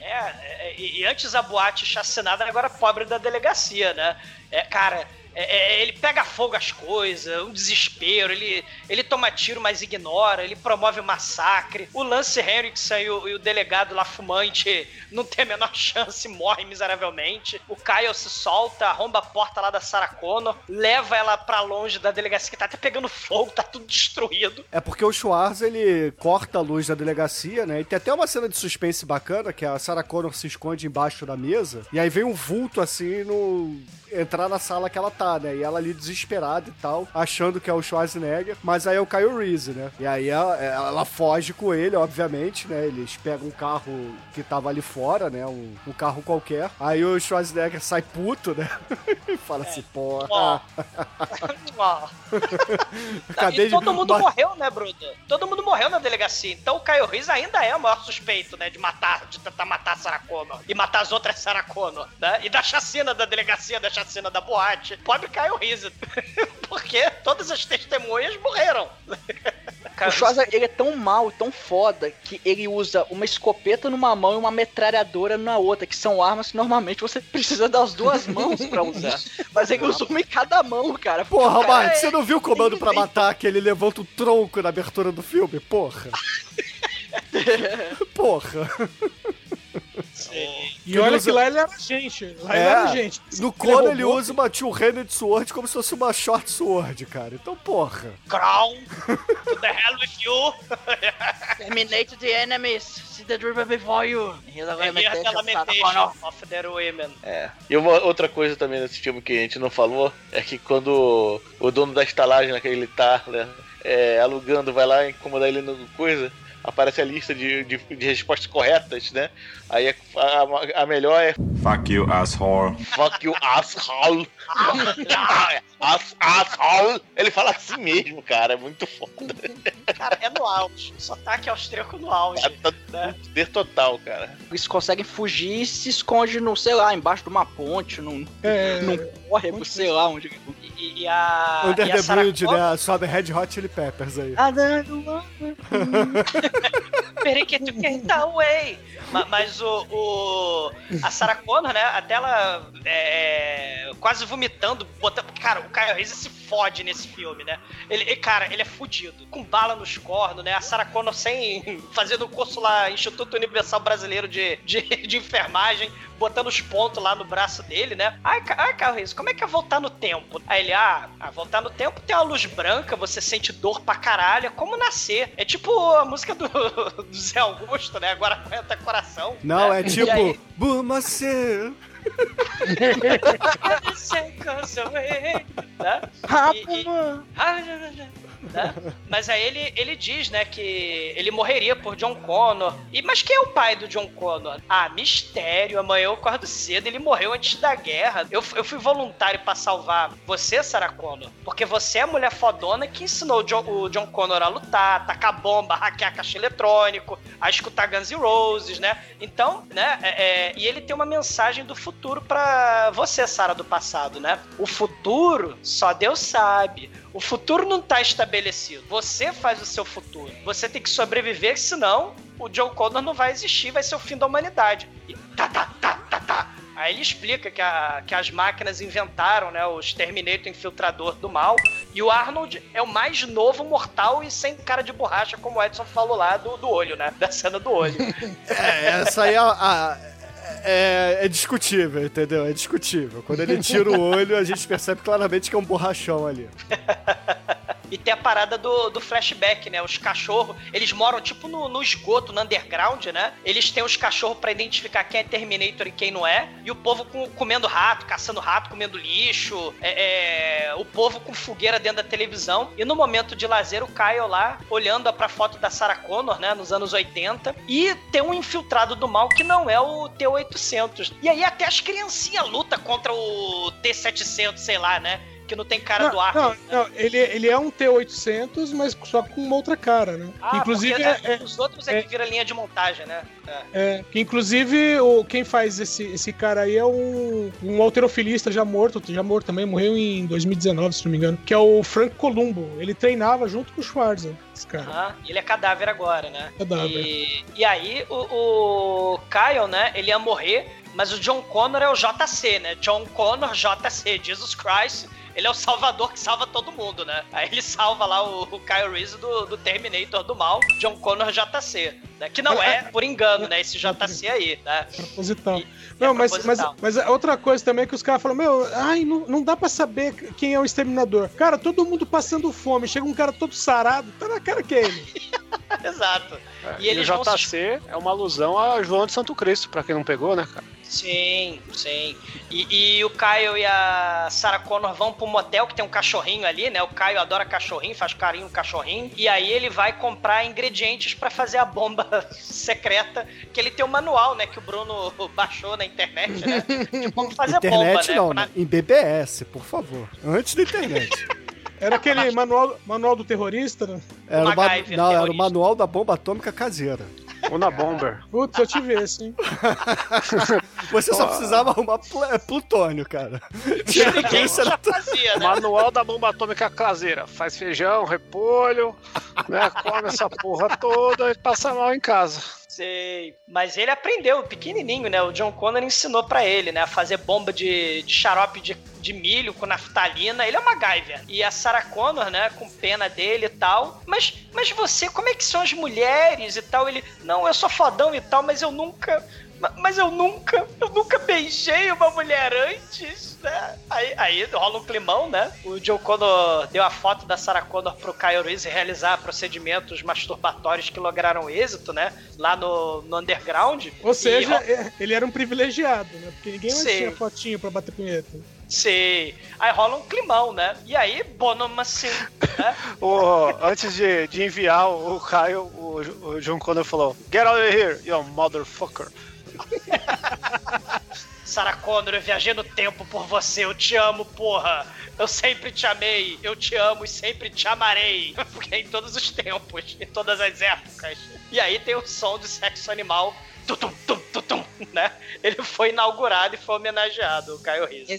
É, é, e, antes a boate chacinada, agora pobre da delegacia, né? É, cara, é, é, ele pega fogo as coisas, um desespero, ele, ele toma tiro, mas ignora, ele promove o massacre. O Lance Henriksen e o, e o delegado lá fumante não tem a menor chance, morre miseravelmente. O Kyle se solta, arromba a porta lá da Sarah Connor, leva ela pra longe da delegacia, que tá até pegando fogo, tá tudo destruído. É porque o Schwarza, ele corta a luz da delegacia, né? E tem até uma cena de suspense bacana, que a Sarah Connor se esconde embaixo da mesa, e aí vem um vulto, assim, no... entrar na sala que ela tá. Matar, né? E ela ali desesperada e tal, achando que é o Schwarzenegger, mas aí é o Kyle Reese, né? E aí ela, ela foge com ele, obviamente, né? Eles pegam um carro que tava ali fora, né? Um, um carro qualquer. Aí o Schwarzenegger sai puto, né? e fala assim, porra. Acabei e todo de mundo ma- morreu, né, Bruno? Todo mundo morreu na delegacia. Então o Kyle Reese ainda é o maior suspeito, né? De matar, de tentar matar a Sarah Connor. E matar as outras Sarah Connor, né? E da chacina da delegacia, da chacina da boate. Pobre Kyle Reese. Porque todas as testemunhas morreram. O Schwarzenegger ele é tão mal, tão foda, que ele usa uma escopeta numa mão e uma metralhadora na outra, que são armas que normalmente você precisa das duas mãos pra usar. Mas ele usa uma em cada mão, cara. Porra, Cara, é- você não viu o comando pra tem- matar que ele levanta o tronco na abertura do filme? Porra. Porra. E olha usa- que lá ele era gente. Lá ele É, era gente. no Ele Conan ele roubou. usa uma two-handed sword como se fosse uma short sword, cara. Então, porra. Crown, to the hell with you. Terminate the enemies. See the river before you. Here's a lamentation of Sarah of the women. É. E uma outra coisa também nesse filme que a gente não falou é que quando o dono da estalagem lá que ele tá né, é, alugando vai lá incomodar ele no coisa, aparece a lista de, de, de respostas corretas, né? Aí a, a- a melhor é Fuck you, asshole. Fuck you, asshole. Ass, asshole. Ele fala assim mesmo, cara. É muito foda. Cara, é no auge. Sotaque austríaco no auge. né? Poder total, cara. Eles conseguem fugir e se esconde no, sei lá, embaixo de uma ponte, num, É, num córrego, sei lá onde. E, e a. Under e a the Sarah Bridge, Connor- né? Sobe Red Hot Chili Peppers aí. Ah, não, Peraí que tu quer dar away. Ma- Mas o, o- A Sarah Connor, né? Até ela é, quase vomitando, botando. Cara, o Kyle Reese se fode nesse filme, né? Ele, ele- cara, ele é fudido. Com bala nos cornos, né? A Sarah Connor sem. fazendo o curso lá, Instituto Universal Brasileiro de, de, de Enfermagem, botando os pontos lá no braço dele, né? Ai, ai Reese, como é que é voltar no tempo? Aí ele, ah, ah, voltar no tempo tem uma luz branca, você sente dor pra caralho, é como nascer. É tipo a música do, do Zé Augusto, né? Agora aguenta coração. Não, né? é tipo. aí- Bumacê. Né? Rápido, E- e- né? Mas aí ele, ele diz, né, que ele morreria por John Connor. E, mas quem é o pai do John Connor? Ah, mistério. Amanhã eu acordo cedo. Ele morreu antes da guerra. Eu, eu fui voluntário pra salvar você, Sarah Connor. Porque você é a mulher fodona que ensinou o John, o John Connor a lutar, tacar bomba, hackear caixa eletrônico, a escutar Guns N' Roses, né? Então, né? é- é, e ele tem uma mensagem do futuro pra você, Sarah, do passado, né? O futuro só Deus sabe. O futuro não tá estabelecido. Você faz o seu futuro. Você tem que sobreviver, senão o John Connor não vai existir, vai ser o fim da humanidade. E tá, tá, tá, tá, tá. Aí ele explica que, a- que as máquinas inventaram, né, os Terminator infiltrador do mal, e o Arnold é o mais novo mortal e sem cara de borracha, como o Edson falou lá do, do olho, né? Da cena do olho. É, essa aí é, a- é, é discutível, entendeu? É discutível. Quando ele tira o olho, a gente percebe claramente que é um borrachão ali. E tem a parada do, do flashback, né? Os cachorros, eles moram tipo no, no esgoto, no underground, né? Eles têm os cachorros pra identificar quem é Terminator e quem não é. E o povo com- comendo rato, caçando rato, comendo lixo. É, é, o povo com fogueira dentro da televisão. E no momento de lazer, o Kyle lá, olhando pra foto da Sarah Connor, né? Nos anos 80. E tem um infiltrado do mal que não é o T-800. E aí até as criancinhas lutam contra o T-700, sei lá, né? Que não tem cara não, do ar. não, não, ele, ele é um T800, mas só com uma outra cara, né? Ah, inclusive, é, né, é- os outros é, é- que vira linha de montagem, né? É. é, que inclusive o, quem faz esse, esse cara aí é um, um alterofilista já morto, já morto também, morreu em 2019, se não me engano, que é o Frank Columbo. Ele treinava junto com o Schwarzer, esse cara. E ele é cadáver agora, né? Cadáver. E, e aí o, o Kyle, né? Ele ia morrer, mas o John Connor é o JC, né? John Connor JC, Jesus Christ. Ele é o salvador que salva todo mundo, né? Aí ele salva lá o, o Kyle Reese do, do Terminator do mal, John Connor JC, né? Que não é por engano, né? Esse JC aí, né? Proposital. E- Não, é mas, mas, proposital. mas a outra coisa também é que os caras falam, meu, ai, não, não dá pra saber quem é o exterminador. Cara, todo mundo passando fome, chega um cara todo sarado, tá na cara que é ele. Exato. E E, eles o vão JC é uma alusão a João de Santo Cristo, pra quem não pegou, né, cara? Sim, sim. E, e o Caio e a Sarah Connor vão pro motel que tem um cachorrinho ali, né? O Caio adora cachorrinho, faz carinho no cachorrinho. E aí ele vai comprar ingredientes pra fazer a bomba secreta, que ele tem um manual, né? Que o Bruno baixou na internet, né? De como fazer internet bomba, né? não, né? Em BBS, por favor. Antes da internet. Era aquele manual, manual do terrorista, né? Era o, ma- MacGyver, não, era o terrorista. manual da bomba atômica caseira. Una Bomber. Putz, eu tive esse, hein? Você só precisava arrumar pl- é, plutônio, cara. Tirando Ninguém já fazia, né? Manual da bomba atômica caseira. Faz feijão, repolho, né? Come essa porra toda e passa mal em casa. Sei. Mas ele aprendeu, pequenininho, né? O John Connor ensinou pra ele, né? A fazer bomba de, de xarope de, de milho com naftalina. Ele é uma MacGyver. E a Sarah Connor, né? Com pena dele e tal. Mas, mas você, como é que são as mulheres e tal? Ele, não, eu sou fodão e tal, mas eu nunca... ma- Mas eu nunca, eu nunca beijei uma mulher antes, né? Aí, aí rola um climão, né? O John Connor deu a foto da Sarah Connor pro Kyle Reese realizar procedimentos masturbatórios que lograram êxito, né? Lá no, no underground. Ou seja, é, ele era um privilegiado, né? Porque ninguém mais Sim. tinha fotinho pra bater punheta. Sei. Aí rola um climão, né? E aí, Bono assim, né? O, antes de, de enviar o Caio, o, o John Connor falou: Get out of here, you motherfucker. Sarah Connor, eu viajei no tempo por você, eu te amo, porra. Eu sempre te amei, eu te amo e sempre te amarei. Porque é em todos os tempos, em todas as épocas. E aí tem o som de sexo animal. Tutum, tum, tutum, né? Ele foi inaugurado e foi homenageado, o Caio Rizzo.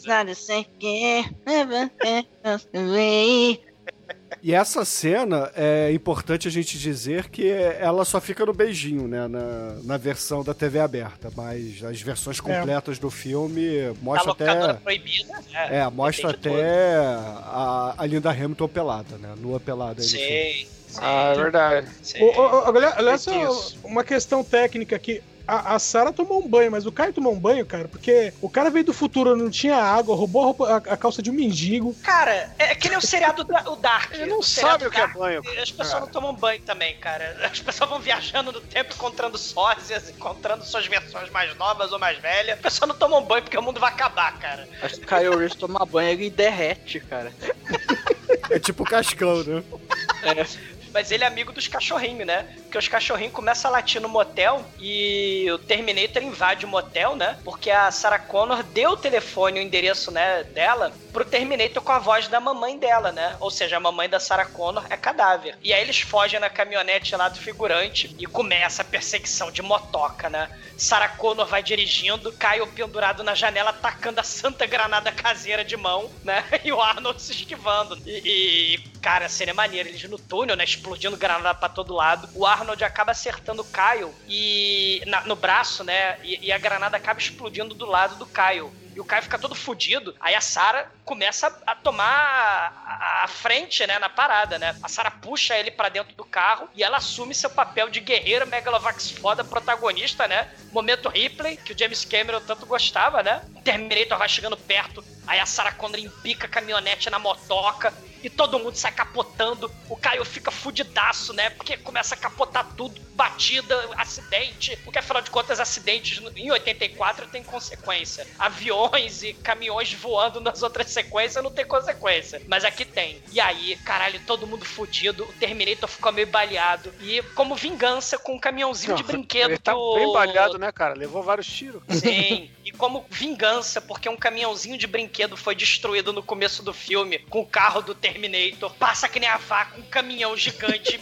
E essa cena é importante a gente dizer que ela só fica no beijinho, né? Na, na versão da TV aberta. Mas as versões completas do filme A mostra até. proibida, né? É, mostra até a, a Linda Hamilton pelada, né? Nua pelada aí. Sim, sim, Ah, é verdade. sim. O- o- o- aliás, aliás, só Isso. uma questão técnica aqui. A, a Sarah tomou um banho, mas o Caio tomou um banho, cara, porque o cara veio do futuro, não tinha água, roubou a, roupa- a- a calça de um mendigo. Cara, é que nem o seriado da, o Dark. Ele não O sabe o que é Dark, banho, As pessoas cara. não tomam banho também, cara. As pessoas vão viajando no tempo, encontrando sósias, encontrando suas versões mais novas ou mais velhas. As pessoas não tomam banho porque o mundo vai acabar, cara. Acho que o Kyle Reese toma banho ele derrete, cara. É tipo cascão, né? Mas ele é amigo dos cachorrinhos, né? Porque os cachorrinhos começam a latir no motel e o Terminator invade o motel, né? Porque a Sarah Connor deu o telefone, o endereço né, dela, pro Terminator com a voz da mamãe dela, né? Ou seja, a mamãe da Sarah Connor é cadáver. E aí eles fogem na caminhonete lá do figurante e começa a perseguição de motoca, né? Sarah Connor vai dirigindo, Caio pendurado na janela, atacando a santa granada caseira de mão, né? E o Arnold se esquivando. E, e, cara, a cena é maneira. Eles no túnel, né? Explodindo granada pra todo lado. O Arnold acaba acertando o Caio e, na- no braço, né? E, e a granada acaba explodindo do lado do Caio. E o Caio fica todo fudido. Aí a Sarah começa a tomar a, a frente, né, na parada, né? A Sarah puxa ele pra dentro do carro e ela assume seu papel de guerreira megalovax foda protagonista, né? Momento Ripley, que o James Cameron tanto gostava, né? Terminator vai chegando perto, aí a Sarah Connor empica a caminhonete na motoca e todo mundo sai capotando. O Caio fica fudidaço, né? Porque começa a capotar tudo, batida, acidente. Porque afinal de contas, acidentes em 84 tem consequência. Aviões e caminhões voando nas outras sequências não tem consequência. Mas aqui tem. E aí, caralho, todo mundo fudido. O Terminator ficou meio baleado. E como vingança com um caminhãozinho de brinquedo Ele tá o... bem balhado, né, cara? Levou vários tiros. Sim, e como vingança, porque um caminhãozinho de brinquedo foi destruído no começo do filme com o carro do Terminator. Passa que nem a vaca, um caminhão gigante.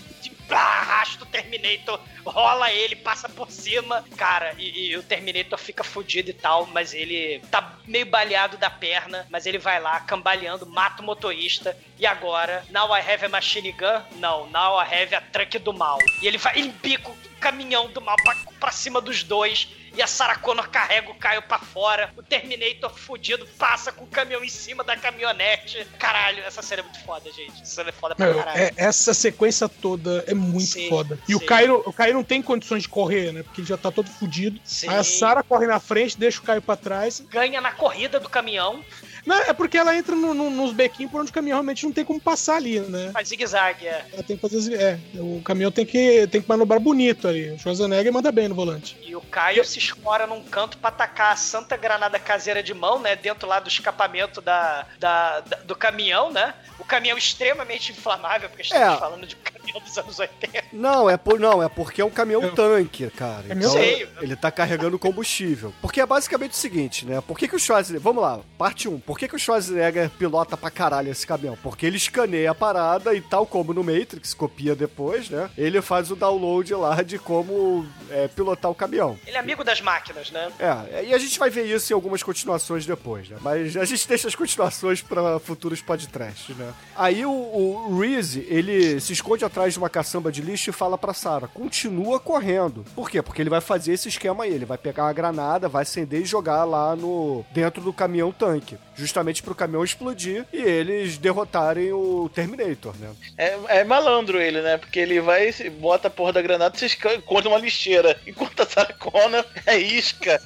Arrasta o Terminator, rola ele, passa por cima. Cara, e, e o Terminator fica fudido e tal, mas ele tá meio baleado da perna, mas ele vai lá, cambaleando, mata o motorista. E agora, now I have a machine gun? Não, now I have a truck do mal. E ele vai, ele bico, caminhão do mal pra, pra cima dos dois. E a Sarah Connor carrega o Caio pra fora. O Terminator fudido passa com o caminhão em cima da caminhonete. Caralho, essa cena é muito foda, gente. Essa cena é foda pra caralho. é- essa sequência toda é muito Sim, foda. E o. Caio, o Caio não tem condições de correr, né? Porque ele já tá todo fudido. Sim. Aí a Sarah corre na frente, deixa o Caio pra trás. Ganha na corrida do caminhão. Não, é porque ela entra no- no- nos bequinhos por onde o caminhão realmente não tem como passar ali, né? Faz zigue-zague, é. Ela tem que fazer. É, o caminhão tem que, tem que manobrar bonito ali. O Schwarzenegger manda bem no volante. E o Caio se escora num canto pra atacar a santa granada caseira de mão, né? Dentro lá do escapamento da, da- da- do caminhão, né? O caminhão extremamente inflamável, porque estamos É. falando de caminhão dos anos 80. Não, é por, não, é porque é um caminhão tanque, cara. Caminhão Então, Sei. ele tá carregando combustível. Porque é basicamente o seguinte, né? Por que, que o Schwarzenegger. Vamos lá, parte 1. Por que, que o Schwarzenegger pilota pra caralho esse caminhão? Porque ele escaneia a parada e tal como no Matrix, copia depois, né? Ele faz o download lá de como é, pilotar o caminhão. Ele é amigo das máquinas, né? É, e a gente vai ver isso em algumas continuações depois, né? Mas a gente deixa as continuações pra futuros podcasts, né? Aí o, o Reese, ele se esconde atrás de uma caçamba de lixo e fala pra Sarah, continua correndo. Por quê? Porque ele vai fazer esse esquema aí, ele vai pegar uma granada, vai acender e jogar lá no dentro do caminhão tanque, justamente pro caminhão explodir e eles derrotarem o Terminator, né? É, é malandro ele, né? Porque ele vai, se- bota a porra da granada e se encontra uma lixeira. Enquanto a Sarah Connor é isca.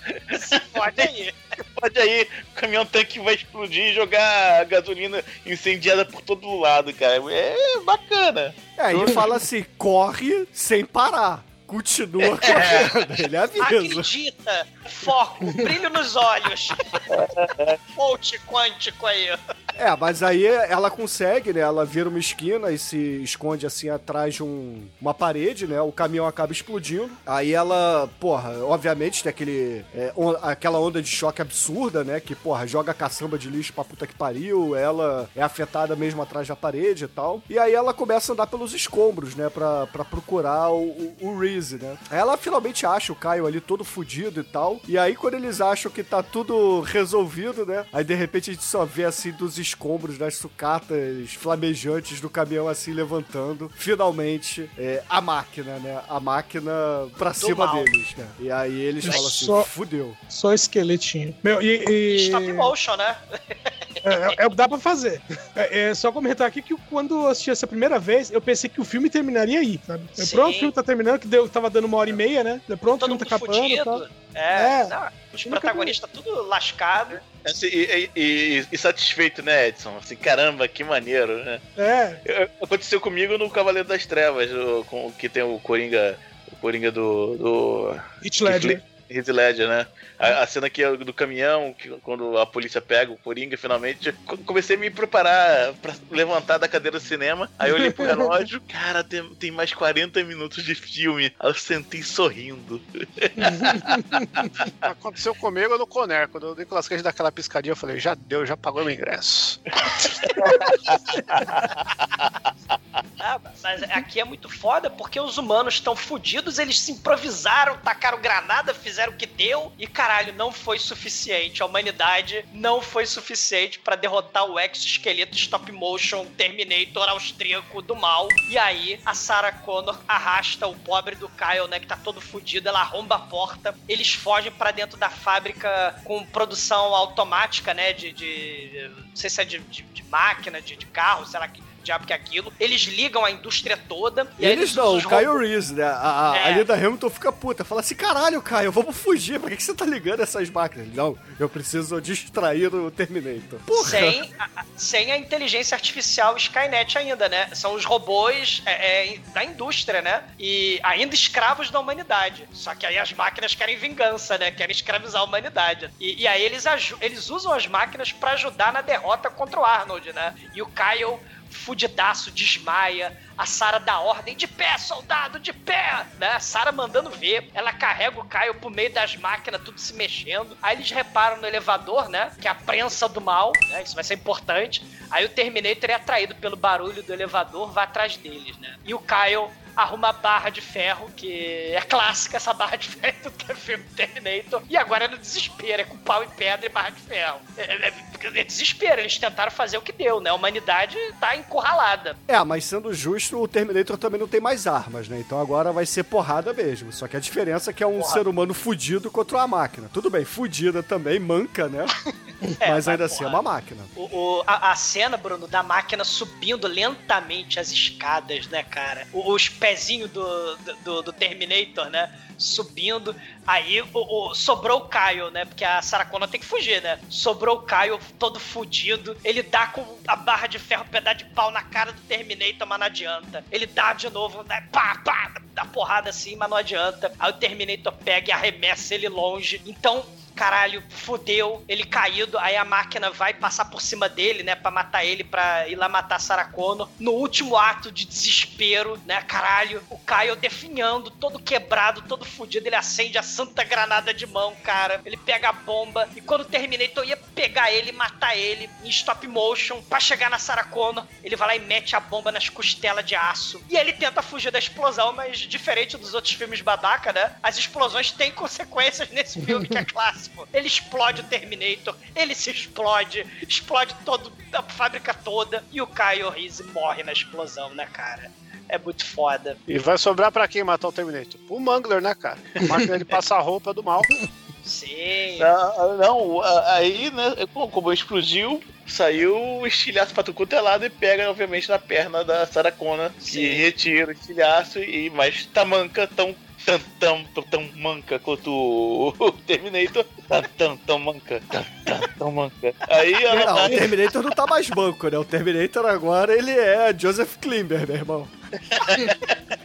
Pode aí. Pode aí, o caminhão tanque vai explodir e jogar gasolina incendiada por todo lado, cara. É bacana. É, ele fala assim, corre sem parar. Continua correndo, ele avisa. Acredita, foco, brilho nos olhos. Coach quântico aí. É, mas aí ela consegue, né? Ela vira uma esquina e se esconde assim atrás de um- uma parede, né? O caminhão acaba explodindo. Aí ela, porra, obviamente tem aquele, é, on- aquela onda de choque absurda, né? Que, porra, joga caçamba de lixo pra puta que pariu. Ela é afetada mesmo atrás da parede e tal. E aí ela começa a andar pelos escombros, né? Pra, pra procurar o, o, o Reese, né? Aí ela finalmente acha o Caio ali todo fudido e tal. E aí quando eles acham que tá tudo resolvido, né? Aí de repente a gente só vê assim dos escombros, das sucatas flamejantes do caminhão assim levantando. Finalmente, é, a máquina, né? A máquina pra cima mal. deles, né? E aí eles falam assim, só- fudeu. Só esqueletinho. Meu, e. e- Stop motion, né? É, é, dá pra fazer. É, é só comentar aqui que quando eu assisti essa primeira vez, eu pensei que o filme terminaria aí, sabe? É, Sim. pronto, o filme tá terminando, que deu, tava dando uma hora e meia, né? É pronto, o Todo filme tá acabando. e tal. fudido. É, É. não, os protagonistas tudo lascado. Assim, e, e- e- satisfeito, né, Edson? Assim, caramba, que maneiro, né? É, Eu- Aconteceu comigo no Cavaleiro das Trevas, o- com, que tem o Coringa. O Coringa do. do Heath Ledger. Heath Ledger, né? A, a cena que é do caminhão, que, quando a polícia pega o Coringa, finalmente, co- comecei a me preparar pra levantar da cadeira do cinema. Aí eu olhei pro relógio, cara, tem, tem mais 40 minutos de filme. Aí eu sentei sorrindo. Aconteceu comigo no Conner. Quando o Nicolas Cage dá aquela piscadinha, eu falei, já deu, já pagou meu ingresso. Ah, mas aqui é muito foda porque os humanos estão fudidos, eles se improvisaram, tacaram granada, fizeram o que deu e caralho, não foi suficiente. A humanidade não foi suficiente pra derrotar o exoesqueleto stop motion Terminator austríaco do mal. E aí a Sarah Connor arrasta o pobre do Kyle, né, que tá todo fudido, ela arromba a porta, eles fogem pra dentro da fábrica com produção automática, né, de, de não sei se é de, de- de máquina, de, de carro, sei lá que diabo que é aquilo. Eles ligam a indústria toda. E Eles não, o Kyle Reese, né? A, a, É. a Linda Hamilton fica puta. Fala assim: caralho, Caio, vamos fugir. Pra que, que você tá ligando essas máquinas? Não, eu preciso distrair o Terminator. Porra! Sem a, sem a inteligência artificial Skynet ainda, né? São os robôs é, é, da indústria, né? E ainda escravos da humanidade. Só que aí as máquinas querem vingança, né? Querem escravizar a humanidade. E, e aí eles, eles usam as máquinas pra ajudar na derrota contra o Arnold, né? E o Kyle fudidaço, desmaia. A Sarah dá ordem, de pé, soldado, de pé! Né? A Sarah mandando ver. Ela carrega o Caio pro meio das máquinas, tudo se mexendo. Aí eles reparam no elevador, né? Que é a prensa do mal, né? Isso vai ser importante. Aí o Terminator é atraído pelo barulho do elevador, vai atrás deles, né? E o Kyle arruma a barra de ferro, que é clássica essa barra de ferro do filme Terminator. E agora é no desespero, é com pau e pedra e barra de ferro. É, é- é desespero, eles tentaram fazer o que deu, né? A humanidade tá encurralada. É, mas sendo justo, o Terminator também não tem mais armas, né? Então agora vai ser porrada mesmo. Só que a diferença é que é um ser humano fudido contra uma máquina. Tudo bem, fudida também, manca, né? É, mas ainda assim é porra. uma máquina. O, o- a, a cena, Bruno, da máquina subindo lentamente as escadas, né, cara? O- os pezinhos do, do, do Terminator, né? Subindo. Aí o, o- sobrou o Kyle, né? Porque a Sarah Connor tem que fugir, né? Sobrou o Kyle todo fudido. Ele dá com a barra de ferro, um pedaço de pau na cara do Terminator, mas não adianta. Ele dá de novo, né? Pá, pá, dá porrada assim, mas não adianta. Aí o Terminator pega e arremessa ele longe. Então, caralho, fudeu, ele caído, aí a máquina vai passar por cima dele, né, pra matar ele, pra ir lá matar Sarah Connor. No último ato de desespero, né, caralho, o Kyle definhando, todo quebrado, todo fudido, ele acende a santa granada de mão, cara. Ele pega a bomba e quando o Terminator ia pegar ele, matar ele em stop motion pra chegar na Sarah Connor, ele vai lá e mete a bomba nas costelas de aço. E ele tenta fugir da explosão, mas diferente dos outros filmes babaca, né, as explosões têm consequências nesse filme que é clássico. Ele explode o Terminator, ele se explode, explode todo a fábrica toda e o Kyle Reese morre na explosão, né, cara? É muito foda. E vai sobrar pra quem matar o Terminator? O Mangler, né, cara? Máquina de passar roupa do mal. Sim. Ah, Não, a- aí, né, como como explodiu, saiu o estilhaço pra tudo quanto é lado e pega, obviamente, na perna da Sarah Connor, que Sim. retira o estilhaço e mais tamanca, tão, tão, tão, tão, tão manca quanto o o Terminator. Tão, tão, tão manca, tão, tão, tão manca. Aí ela Não, o vai... Terminator não tá mais banco, né? O Terminator agora ele é Joseph Klimber, meu irmão.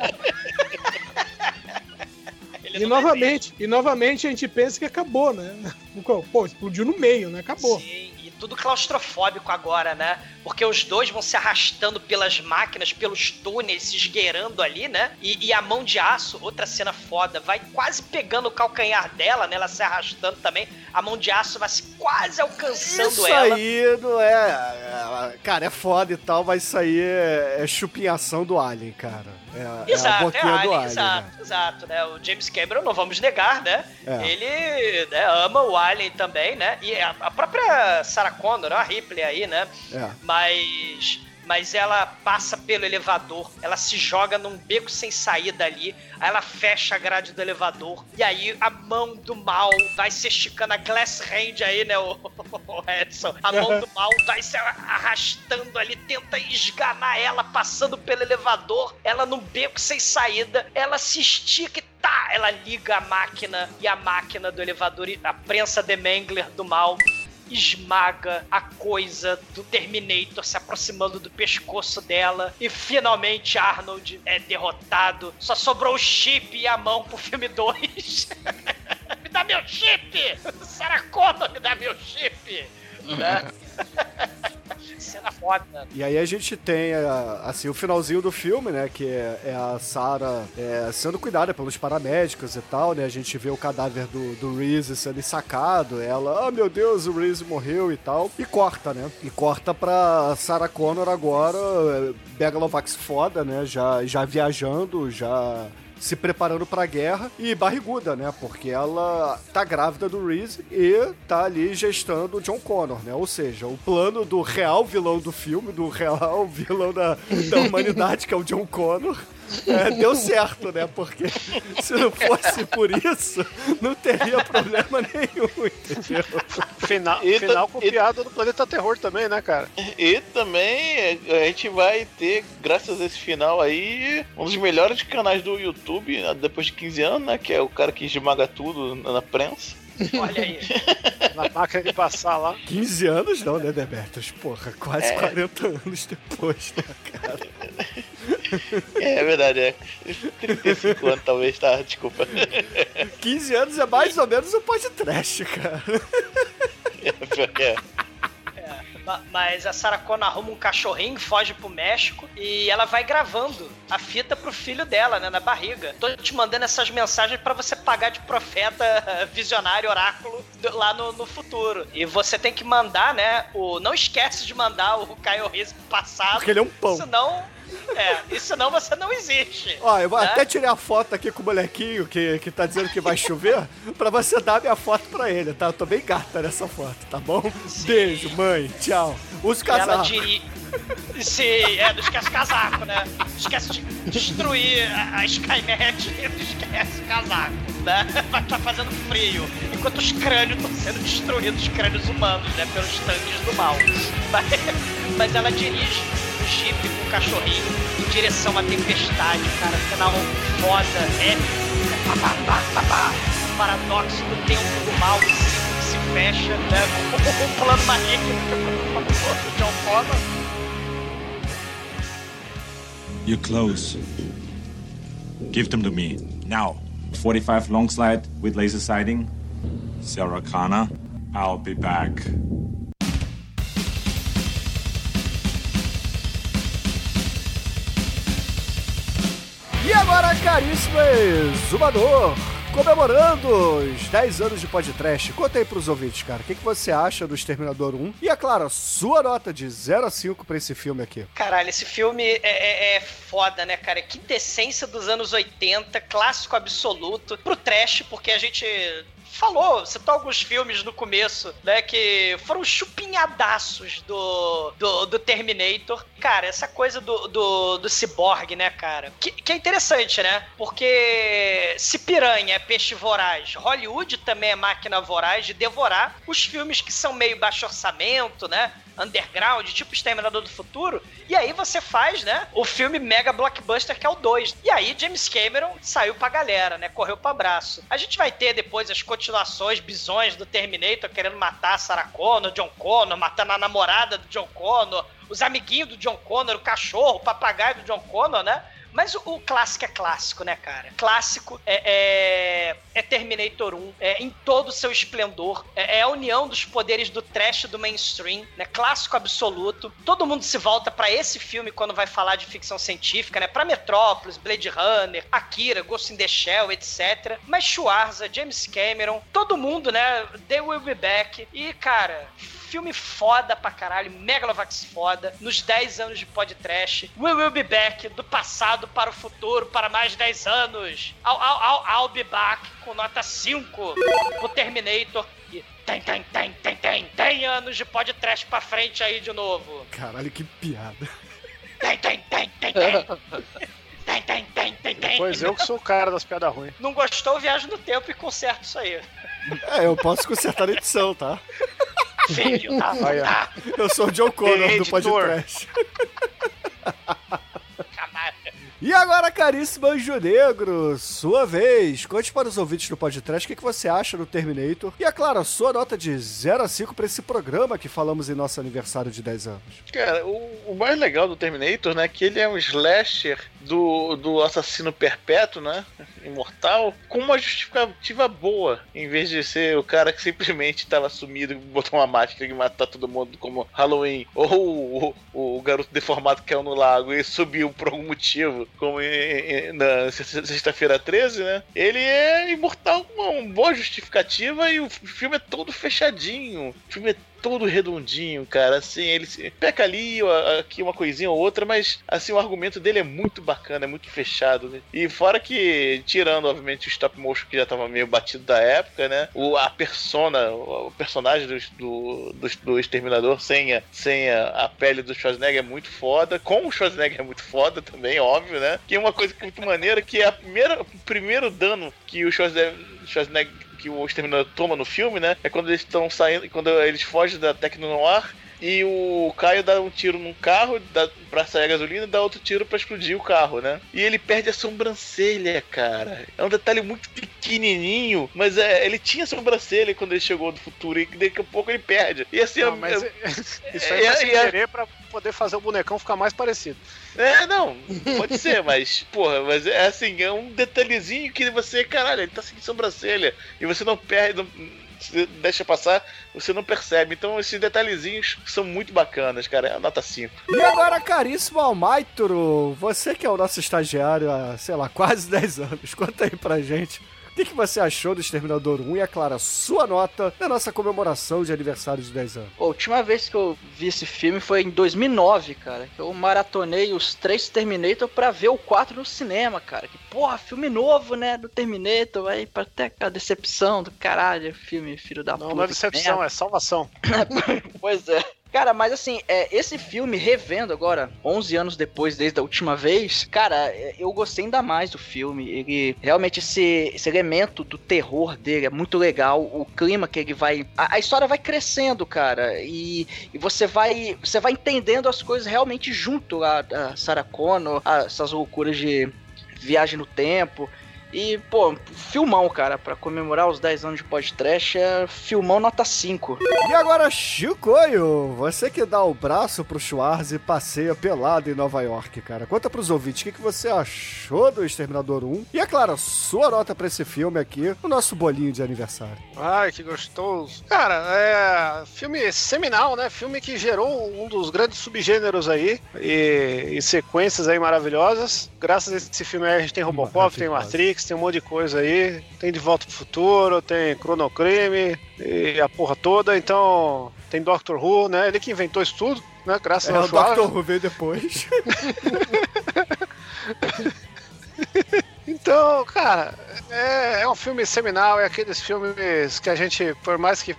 E novamente, e novamente a gente pensa que acabou, né? Pô, explodiu no meio, né? Acabou. Sim, e tudo claustrofóbico agora, né? Porque os dois vão se arrastando pelas máquinas, pelos túneis, se esgueirando ali, né? E, e a mão de aço, outra cena foda, vai quase pegando o calcanhar dela, né? Ela se arrastando também. A mão de aço vai se quase alcançando Isso ela. aí não é, é- Cara, é foda e tal, mas isso aí é, é chupinhação do Alien, cara. É, é a Exato, é boquinha do Alien, Alien. exato, né? exato, né? O James Cameron, não vamos negar, né? É. Ele né, ama o Alien também, né? E a, a própria Sarah Connor, a Ripley aí, né? É. Mas. Mas ela passa pelo elevador, ela se joga num beco sem saída ali, aí ela fecha a grade do elevador, e aí a mão do mal vai se esticando, a glass hand aí, né, o, o Edson? A mão do mal vai se arrastando ali, tenta esganar ela, passando pelo elevador, ela num beco sem saída, ela se estica e tá, ela liga a máquina, e a máquina do elevador, a prensa de Mengler do mal, esmaga a coisa do Terminator se aproximando do pescoço dela e finalmente Arnold é derrotado. Só sobrou o chip e a mão pro filme 2. me dá meu chip! Sarah Connor, me dá meu chip! Né? Cena foda. E aí a gente tem, a- assim, o finalzinho do filme, né? Que é, é a Sarah é, sendo cuidada pelos paramédicos e tal, né? A gente vê o cadáver do, do Reese sendo sacado, ela, ah, meu Deus, o Reese morreu e tal. E corta, né? E corta pra Sarah Connor agora, é, Megalovax foda, né? Já, já viajando, já se preparando pra guerra e barriguda, né? Porque ela tá grávida do Reese e tá ali gestando o John Connor, né? Ou seja, o plano do real vilão do filme, do real vilão da, da humanidade, que é o John Connor, é, deu certo, né? Porque se não fosse por isso, não teria problema nenhum, entendeu? Final, E final ta- copiado do Planeta Terror também, né, cara? E também a gente vai ter, graças a esse final aí, um dos melhores canais do YouTube, né, depois de 15 anos, né? Que é o cara que esmaga tudo na prensa. Olha aí. Na máquina de passar lá. 15 anos não, né, Demetrius? Porra, quase É. 40 anos depois, né, cara? É verdade, é. 35 anos talvez, tá? Desculpa. 15 anos é mais ou menos um podcast, cara. É. Ma- Mas a Sarah Connor arruma um cachorrinho, foge pro México e ela vai gravando a fita pro filho dela, né, na barriga. Tô te mandando essas mensagens pra você pagar de profeta visionário, oráculo lá no, no futuro. E você tem que mandar, né, o... Não esquece de mandar o Kyle Reese pro passado. Porque ele é um pão. Senão... É, e senão você não existe. Ó, eu vou né? até tirar a foto aqui com o molequinho que, que tá dizendo que vai chover pra você dar a minha foto pra ele, tá? Eu tô bem gata nessa foto, tá bom? Beijo, mãe. Tchau. Usa o Ela casaco. diri... Sim, é, não esquece o casaco, né? Não esquece de destruir a, a Skynet, não esquece o casaco, né? Vai estar fazendo frio, enquanto os crânios estão sendo destruídos, os crânios humanos, né? Pelos tanques do mal. Mas, mas ela dirige o Jeep com o cachorrinho em direção à tempestade, cara. Final foda, épico. Pá, pá, pá, pá, pá. Paradoxo do tempo do mal, o ciclo que se fecha, né? Um plano maligno do John Connor. You're close. Give them to me. Now. 45 long slide with laser sighting. Sarah Connor. I'll be back. E agora, caríssimo exumador, comemorando os 10 anos de podcast, conta aí pros ouvintes, cara, o que, que você acha do Exterminador 1? E, é claro, sua nota de 0 a 5 pra esse filme aqui. Caralho, esse filme é, é, é foda, né, cara? Quintessência dos anos 80, clássico absoluto. Pro trash, porque a gente falou, citou alguns filmes no começo, né, que foram chupinhadaços do, do, do Terminator. Cara, essa coisa do, do, do ciborgue, né, cara? Que, que é interessante, né? Porque se Piranha é peixe voraz, Hollywood também é máquina voraz de devorar os filmes que são meio baixo orçamento, né? Underground, tipo Exterminador do Futuro, e aí você faz, né, o filme mega blockbuster que é o 2. E aí James Cameron saiu pra galera, né, correu pra braço. A gente vai ter depois as continuações bizões do Terminator querendo matar Sarah Connor, John Connor, matando a namorada do John Connor, os amiguinhos do John Connor, o cachorro, o papagaio do John Connor, né? Mas o, o clássico é clássico, né, cara? Clássico é, é, é Terminator 1, é, em todo o seu esplendor. É, é a união dos poderes do trash do mainstream, né? Clássico absoluto. Todo mundo se volta pra esse filme quando vai falar de ficção científica, né? Pra Metrópolis, Blade Runner, Akira, Ghost in the Shell, etc. Mas Schwarza, James Cameron, todo mundo, né? They Will Be Back. E, cara, filme foda pra caralho, Megalovax foda, nos 10 anos de podcast. We Will Be Back, do passado para o futuro, para mais 10 anos. I'll, I'll, I'll, I'll Be Back, com nota 5 pro Terminator. E tem, tem, tem, tem, tem, tem anos de podcast pra frente aí de novo. Caralho, que piada. Tem, tem, tem, tem, tem. Tem, tem, tem, tem, tem. Pois eu que sou o cara das piadas ruins. Não gostou, viaja no tempo e conserta isso aí. É, eu posso consertar a edição, tá? Filho da Olha. puta. Eu sou o John Connor do podcast. E agora, caríssimo Anjo Negro, sua vez. Conte para os ouvintes do podcast o que, que você acha do Terminator. E, é claro, a sua nota de 0 a 5 para esse programa que falamos em nosso aniversário de 10 anos. Cara, o, o mais legal do Terminator, né, que ele é um slasher do, do assassino perpétuo, né, imortal, com uma justificativa boa, em vez de ser o cara que simplesmente estava sumido botou uma máscara e matar todo mundo como Halloween, ou o, o garoto deformado que caiu no lago e subiu por algum motivo, como em- em- na sexta-feira 13, né, ele é imortal com uma boa justificativa e o filme é todo fechadinho, o filme é todo redondinho, cara. Assim, ele peca ali, aqui uma coisinha ou outra, mas assim, o argumento dele é muito bacana, é muito fechado, né? E fora que, tirando, obviamente, o stop motion que já tava meio batido da época, né? O, a persona, o personagem do, do, do, do Exterminador sem, a, sem a, a pele do Schwarzenegger é muito foda. Com o Schwarzenegger é muito foda também, óbvio, né? Que é uma coisa muito maneira, que é a primeira, o primeiro dano que o Schwarzenegger, Schwarzenegger que o Exterminador toma no filme, né? É quando eles estão saindo, quando eles fogem da Tecno Noir e o Caio dá um tiro num carro dá, pra sair a gasolina e dá outro tiro pra explodir o carro, né? E ele perde a sobrancelha, cara. É um detalhe muito pequenininho, mas é, ele tinha sobrancelha quando ele chegou do futuro e daqui a pouco ele perde. E assim, Não, é- é- isso aí é- sem é- querer pra poder fazer o bonecão ficar mais parecido. É, não, pode ser, mas, porra, mas é assim, é um detalhezinho que você, caralho, ele tá sem sobrancelha, e você não perde, não, você deixa passar, você não percebe. Então esses detalhezinhos são muito bacanas, cara, é a nota 5. E agora, caríssimo Almaitro, você que é o nosso estagiário há, sei lá, quase 10 anos, conta aí pra gente. O que, que você achou do Exterminador 1 e, é claro, a sua nota da nossa comemoração de aniversário de 10 anos? Pô, a última vez que eu vi esse filme foi em 2009, cara. que Eu maratonei os três Terminator pra ver o 4 no cinema, cara. Que porra, filme novo, né? Do Terminator. Aí pra ter aquela decepção do caralho, filme filho da Não, puta. não é decepção, é salvação. Pois é. Cara, mas assim, é, esse filme, revendo agora, 11 anos depois, desde a última vez, cara, é, eu gostei ainda mais do filme. Ele, realmente, esse, esse elemento do terror dele é muito legal. O clima que ele vai... A, a história vai crescendo, cara, e, e você vai você vai entendendo as coisas realmente junto a, a Sarah Connor, a- essas loucuras de viagem no tempo. E, pô, filmão, cara, pra comemorar os 10 anos de podcast, é filmão nota 5. E agora, Chicoio, você que dá o braço pro Schwarz e passeia pelado em Nova York, cara. Conta pros ouvintes o que, que você achou do Exterminador 1. E, é claro, a sua nota pra esse filme aqui, o nosso bolinho de aniversário. Ai, que gostoso. Cara, é filme seminal, né? Filme que gerou um dos grandes subgêneros aí e, e sequências aí maravilhosas. Graças a esse filme aí a gente tem Robocop, tem Matrix, tem um monte de coisa aí. Tem De Volta pro Futuro, tem Chronocrime e a porra toda. Então, tem Doctor Who, né? Ele que inventou isso tudo, né? Graças É, ao o Schwarz. Dr. Who veio depois. Então, cara, é, é um filme seminal, é aqueles filmes que a gente, por mais que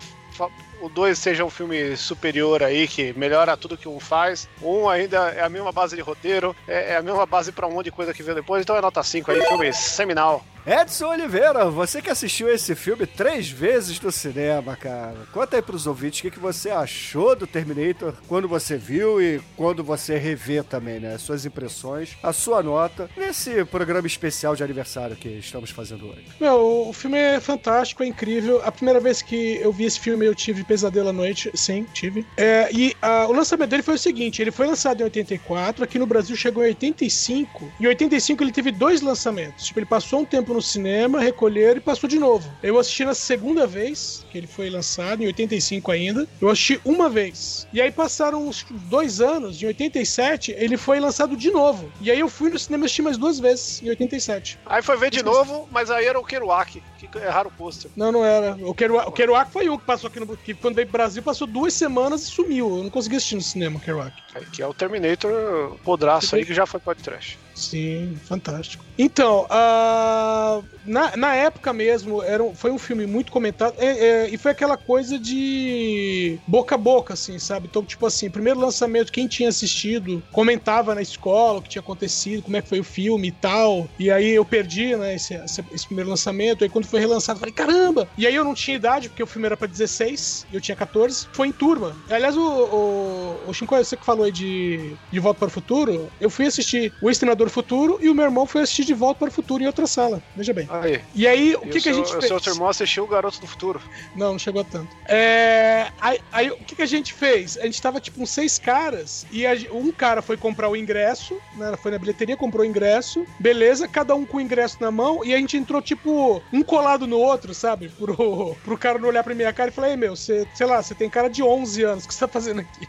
o 2 seja um filme superior aí, que melhora tudo que um faz, um ainda é a mesma base de roteiro, é, é a mesma base pra um monte de coisa que veio depois, então é nota 5 aí, filme seminal. Edson Oliveira, você que assistiu esse filme três vezes no cinema, cara. Conta aí pros ouvintes o que, que você achou do Terminator quando você viu e quando você revê também, né? Suas impressões, a sua nota nesse programa especial de aniversário que estamos fazendo hoje. Meu, o filme é fantástico, é incrível. A primeira vez que eu vi esse filme, eu tive pesadelo à noite. Sim, tive. É, e ah, o lançamento dele foi o seguinte: ele foi lançado em 84, aqui no Brasil chegou em 85. Em 85 ele teve dois lançamentos. Tipo, ele passou um tempo no cinema, recolheram e passou de novo. Eu assisti na segunda vez que ele foi lançado, em 85 ainda. Eu assisti uma vez. E aí passaram uns dois anos, em 87, ele foi lançado de novo. E aí eu fui no cinema assistir mais duas vezes, em 87. Aí foi ver de novo, mas aí era o Kerouac, que erraram o pôster. Não, não era. O Kerouac, o Kerouac foi um que passou aqui no. que quando veio pro Brasil passou duas semanas e sumiu. Eu não consegui assistir no cinema, o Kerouac. Que é o Terminator podraço aí, que já foi podcast. Sim, fantástico. Então, ah, na, na época mesmo, era um- foi um filme muito comentado. é, é, e foi aquela coisa de boca a boca, assim, sabe? Então, tipo assim, primeiro lançamento, quem tinha assistido comentava na escola o que tinha acontecido, como é que foi o filme e tal. E aí eu perdi, né, esse, esse- primeiro lançamento. Aí quando foi relançado, eu falei, caramba! E aí eu não tinha idade, porque o filme era pra 16, e eu tinha 14. Foi em turma. Aliás, o, o, o Shinko, você que falou aí de, de Volta para o Futuro, eu fui assistir O Exterminador do Futuro e o meu irmão foi assistir De Volta para o Futuro em outra sala. Veja bem. Aí. E aí, o E que, que a seu- gente o fez? seu irmão assistiu o Garoto do Futuro. Não, não chegou a tanto. É, aí, aí, o que, que a gente fez? A gente tava tipo uns seis caras e a um cara foi comprar o ingresso, né? Foi na bilheteria, comprou o ingresso, beleza, cada um com o ingresso na mão e a gente entrou tipo um colado no outro, sabe? Pro, pro cara não olhar pra minha cara e falar: Ei meu, você, sei lá, você tem cara de 11 anos, o que você tá fazendo aqui?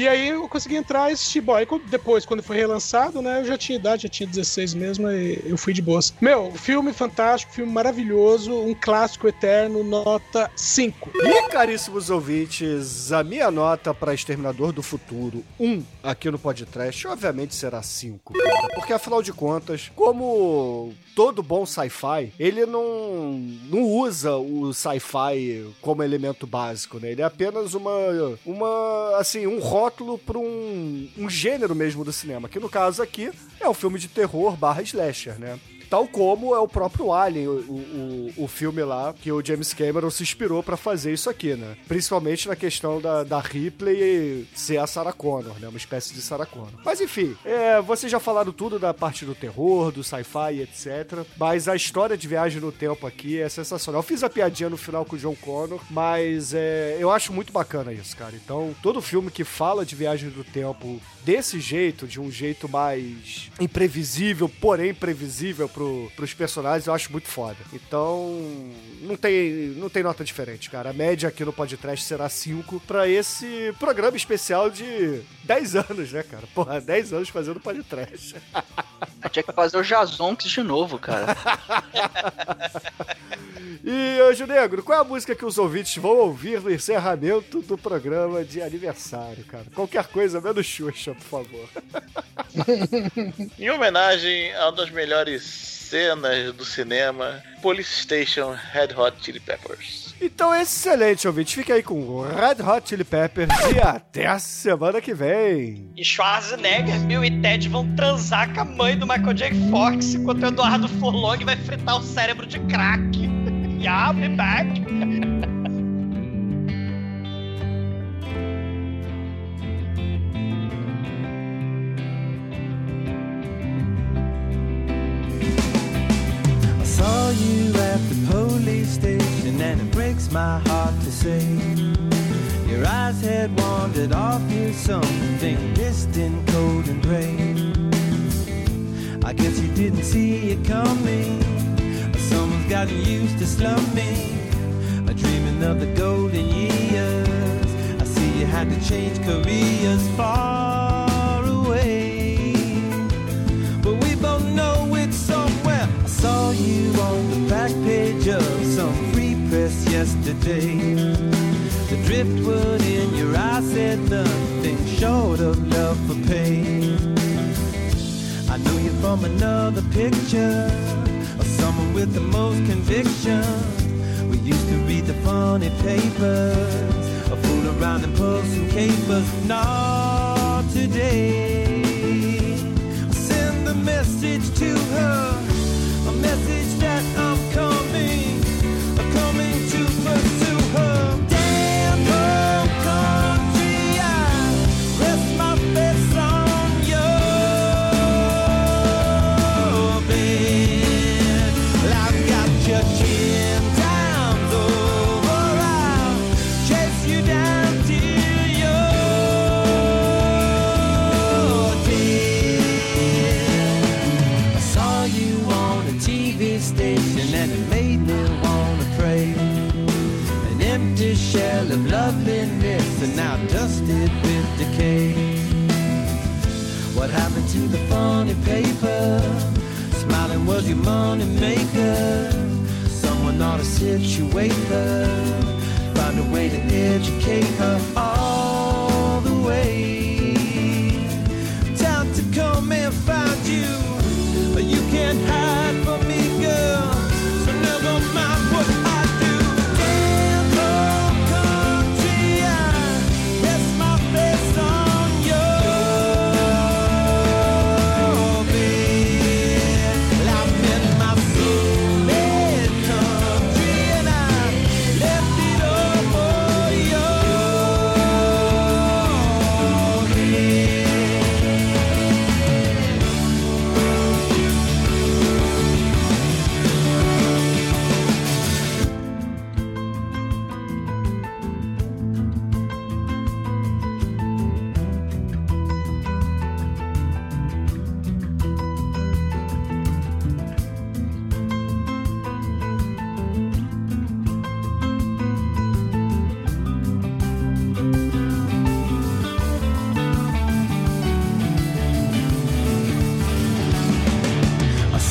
E aí eu consegui entrar e assistir. Bom, aí depois, quando foi relançado, né? Eu já tinha idade, já tinha 16 mesmo, e eu fui de boas. Meu, filme fantástico, filme maravilhoso, um clássico eterno, nota 5. E, caríssimos ouvintes, a minha nota para Exterminador do Futuro 1 aqui no podcast, obviamente será 5. cara. Porque, afinal de contas, como todo bom sci-fi, ele não, não usa o sci-fi como elemento básico, né? Ele é apenas uma, uma assim, um rótulo para um, um gênero mesmo do cinema, que no caso aqui é um filme de terror barra slasher, né? Tal como é o próprio Alien, o, o, o filme lá, que o James Cameron se inspirou pra fazer isso aqui, né? Principalmente na questão da, da Ripley ser a Sarah Connor, né? Uma espécie de Sarah Connor. Mas enfim, é, vocês já falaram tudo da parte do terror, do sci-fi, etc. Mas a história de viagem no tempo aqui é sensacional. Eu fiz a piadinha no final com o John Connor, mas é, eu acho muito bacana isso, cara. Então, todo filme que fala de viagem do tempo desse jeito, de um jeito mais imprevisível, porém previsível pro, pros personagens, eu acho muito foda. Então, não tem, não tem nota diferente, cara. A média aqui no podcast será 5 pra esse programa especial de 10 anos, né, cara? Porra, 10 anos fazendo podcast. Tinha que fazer o Jazonks de novo, cara. E, Anjo Negro, qual é a música que os ouvintes vão ouvir no encerramento do programa de aniversário, cara? Qualquer coisa, menos Xuxa, por favor. Em homenagem a uma das melhores cenas do cinema, Police Station Red Hot Chili Peppers. Então, excelente, ouvinte. Fica aí com o Red Hot Chili Peppers e até a semana que vem. E Schwarzenegger, Bill e Ted vão transar com a mãe do Michael J. Fox enquanto o Eduardo Furlong vai fritar o cérebro de crack. Yeah, be back. I saw you at the police station, and it breaks my heart to say your eyes had wandered off to something distant, cold and gray. I guess you didn't see it coming. Gotten used to slumming, or dreaming of the golden years. I see you had to change careers far away. But we both know it's somewhere. I saw you on the back page of some free press yesterday. The driftwood in your eyes said nothing short of love for pain. I know you from another picture with the most conviction. We used to read the funny papers, or fool around and pull some capers. Not today. Send the message to her, loveliness and now dusted with decay. What happened to the funny paper? Smiling was your money maker. Someone ought to situate her, find a way to educate her all the way.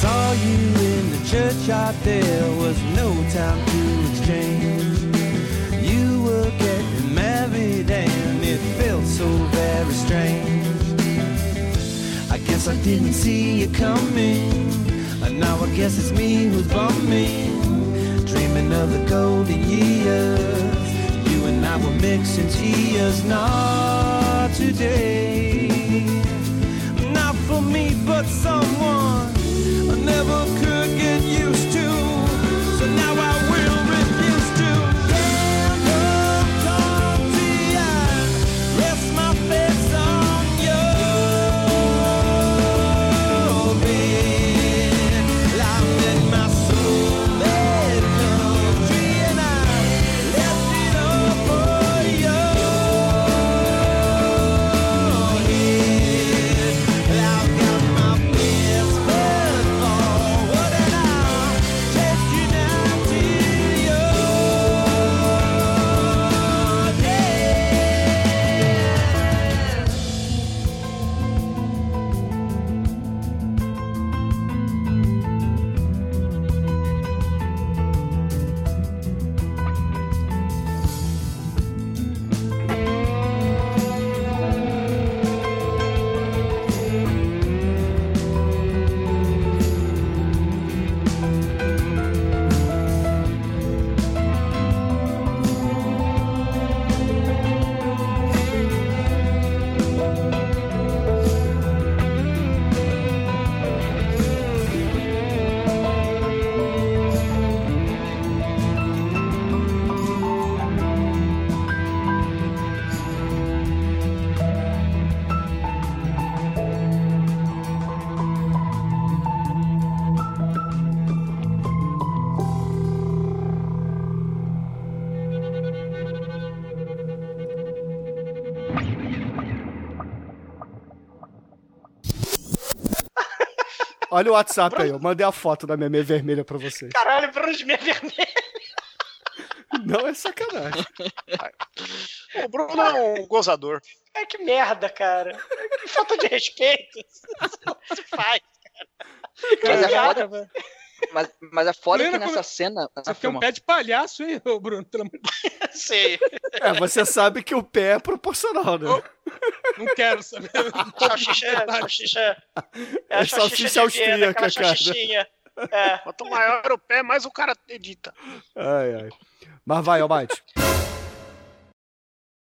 Saw you in the churchyard, there was no time to exchange. You were getting married and it felt so very strange. I guess I didn't see you coming, and now I guess it's me who's bumming. Dreaming of the golden years, you and I were mixing tears, not today. Not for me, but someone I never Olha o WhatsApp aí, eu mandei a foto da minha meia vermelha pra vocês. Caralho, Bruno de meia vermelha. Não é sacanagem. O Bruno é um gozador. Ai, que merda, cara. Que falta de respeito. Não se faz. Mas é Cara, foda, mas, mas é foda que Plena nessa come- cena. Você tem um pé de palhaço, hein, ô, Bruno? Sei. É, você sabe que o pé é proporcional, né? Deus, Não quero saber. Salsicha, salsicha. É É a salsicha salsicha de Viena, austríaca, aquela cara. salsichinha. É. Quanto maior o pé, mais o cara edita. Ai, ai. Mas vai, Almighty.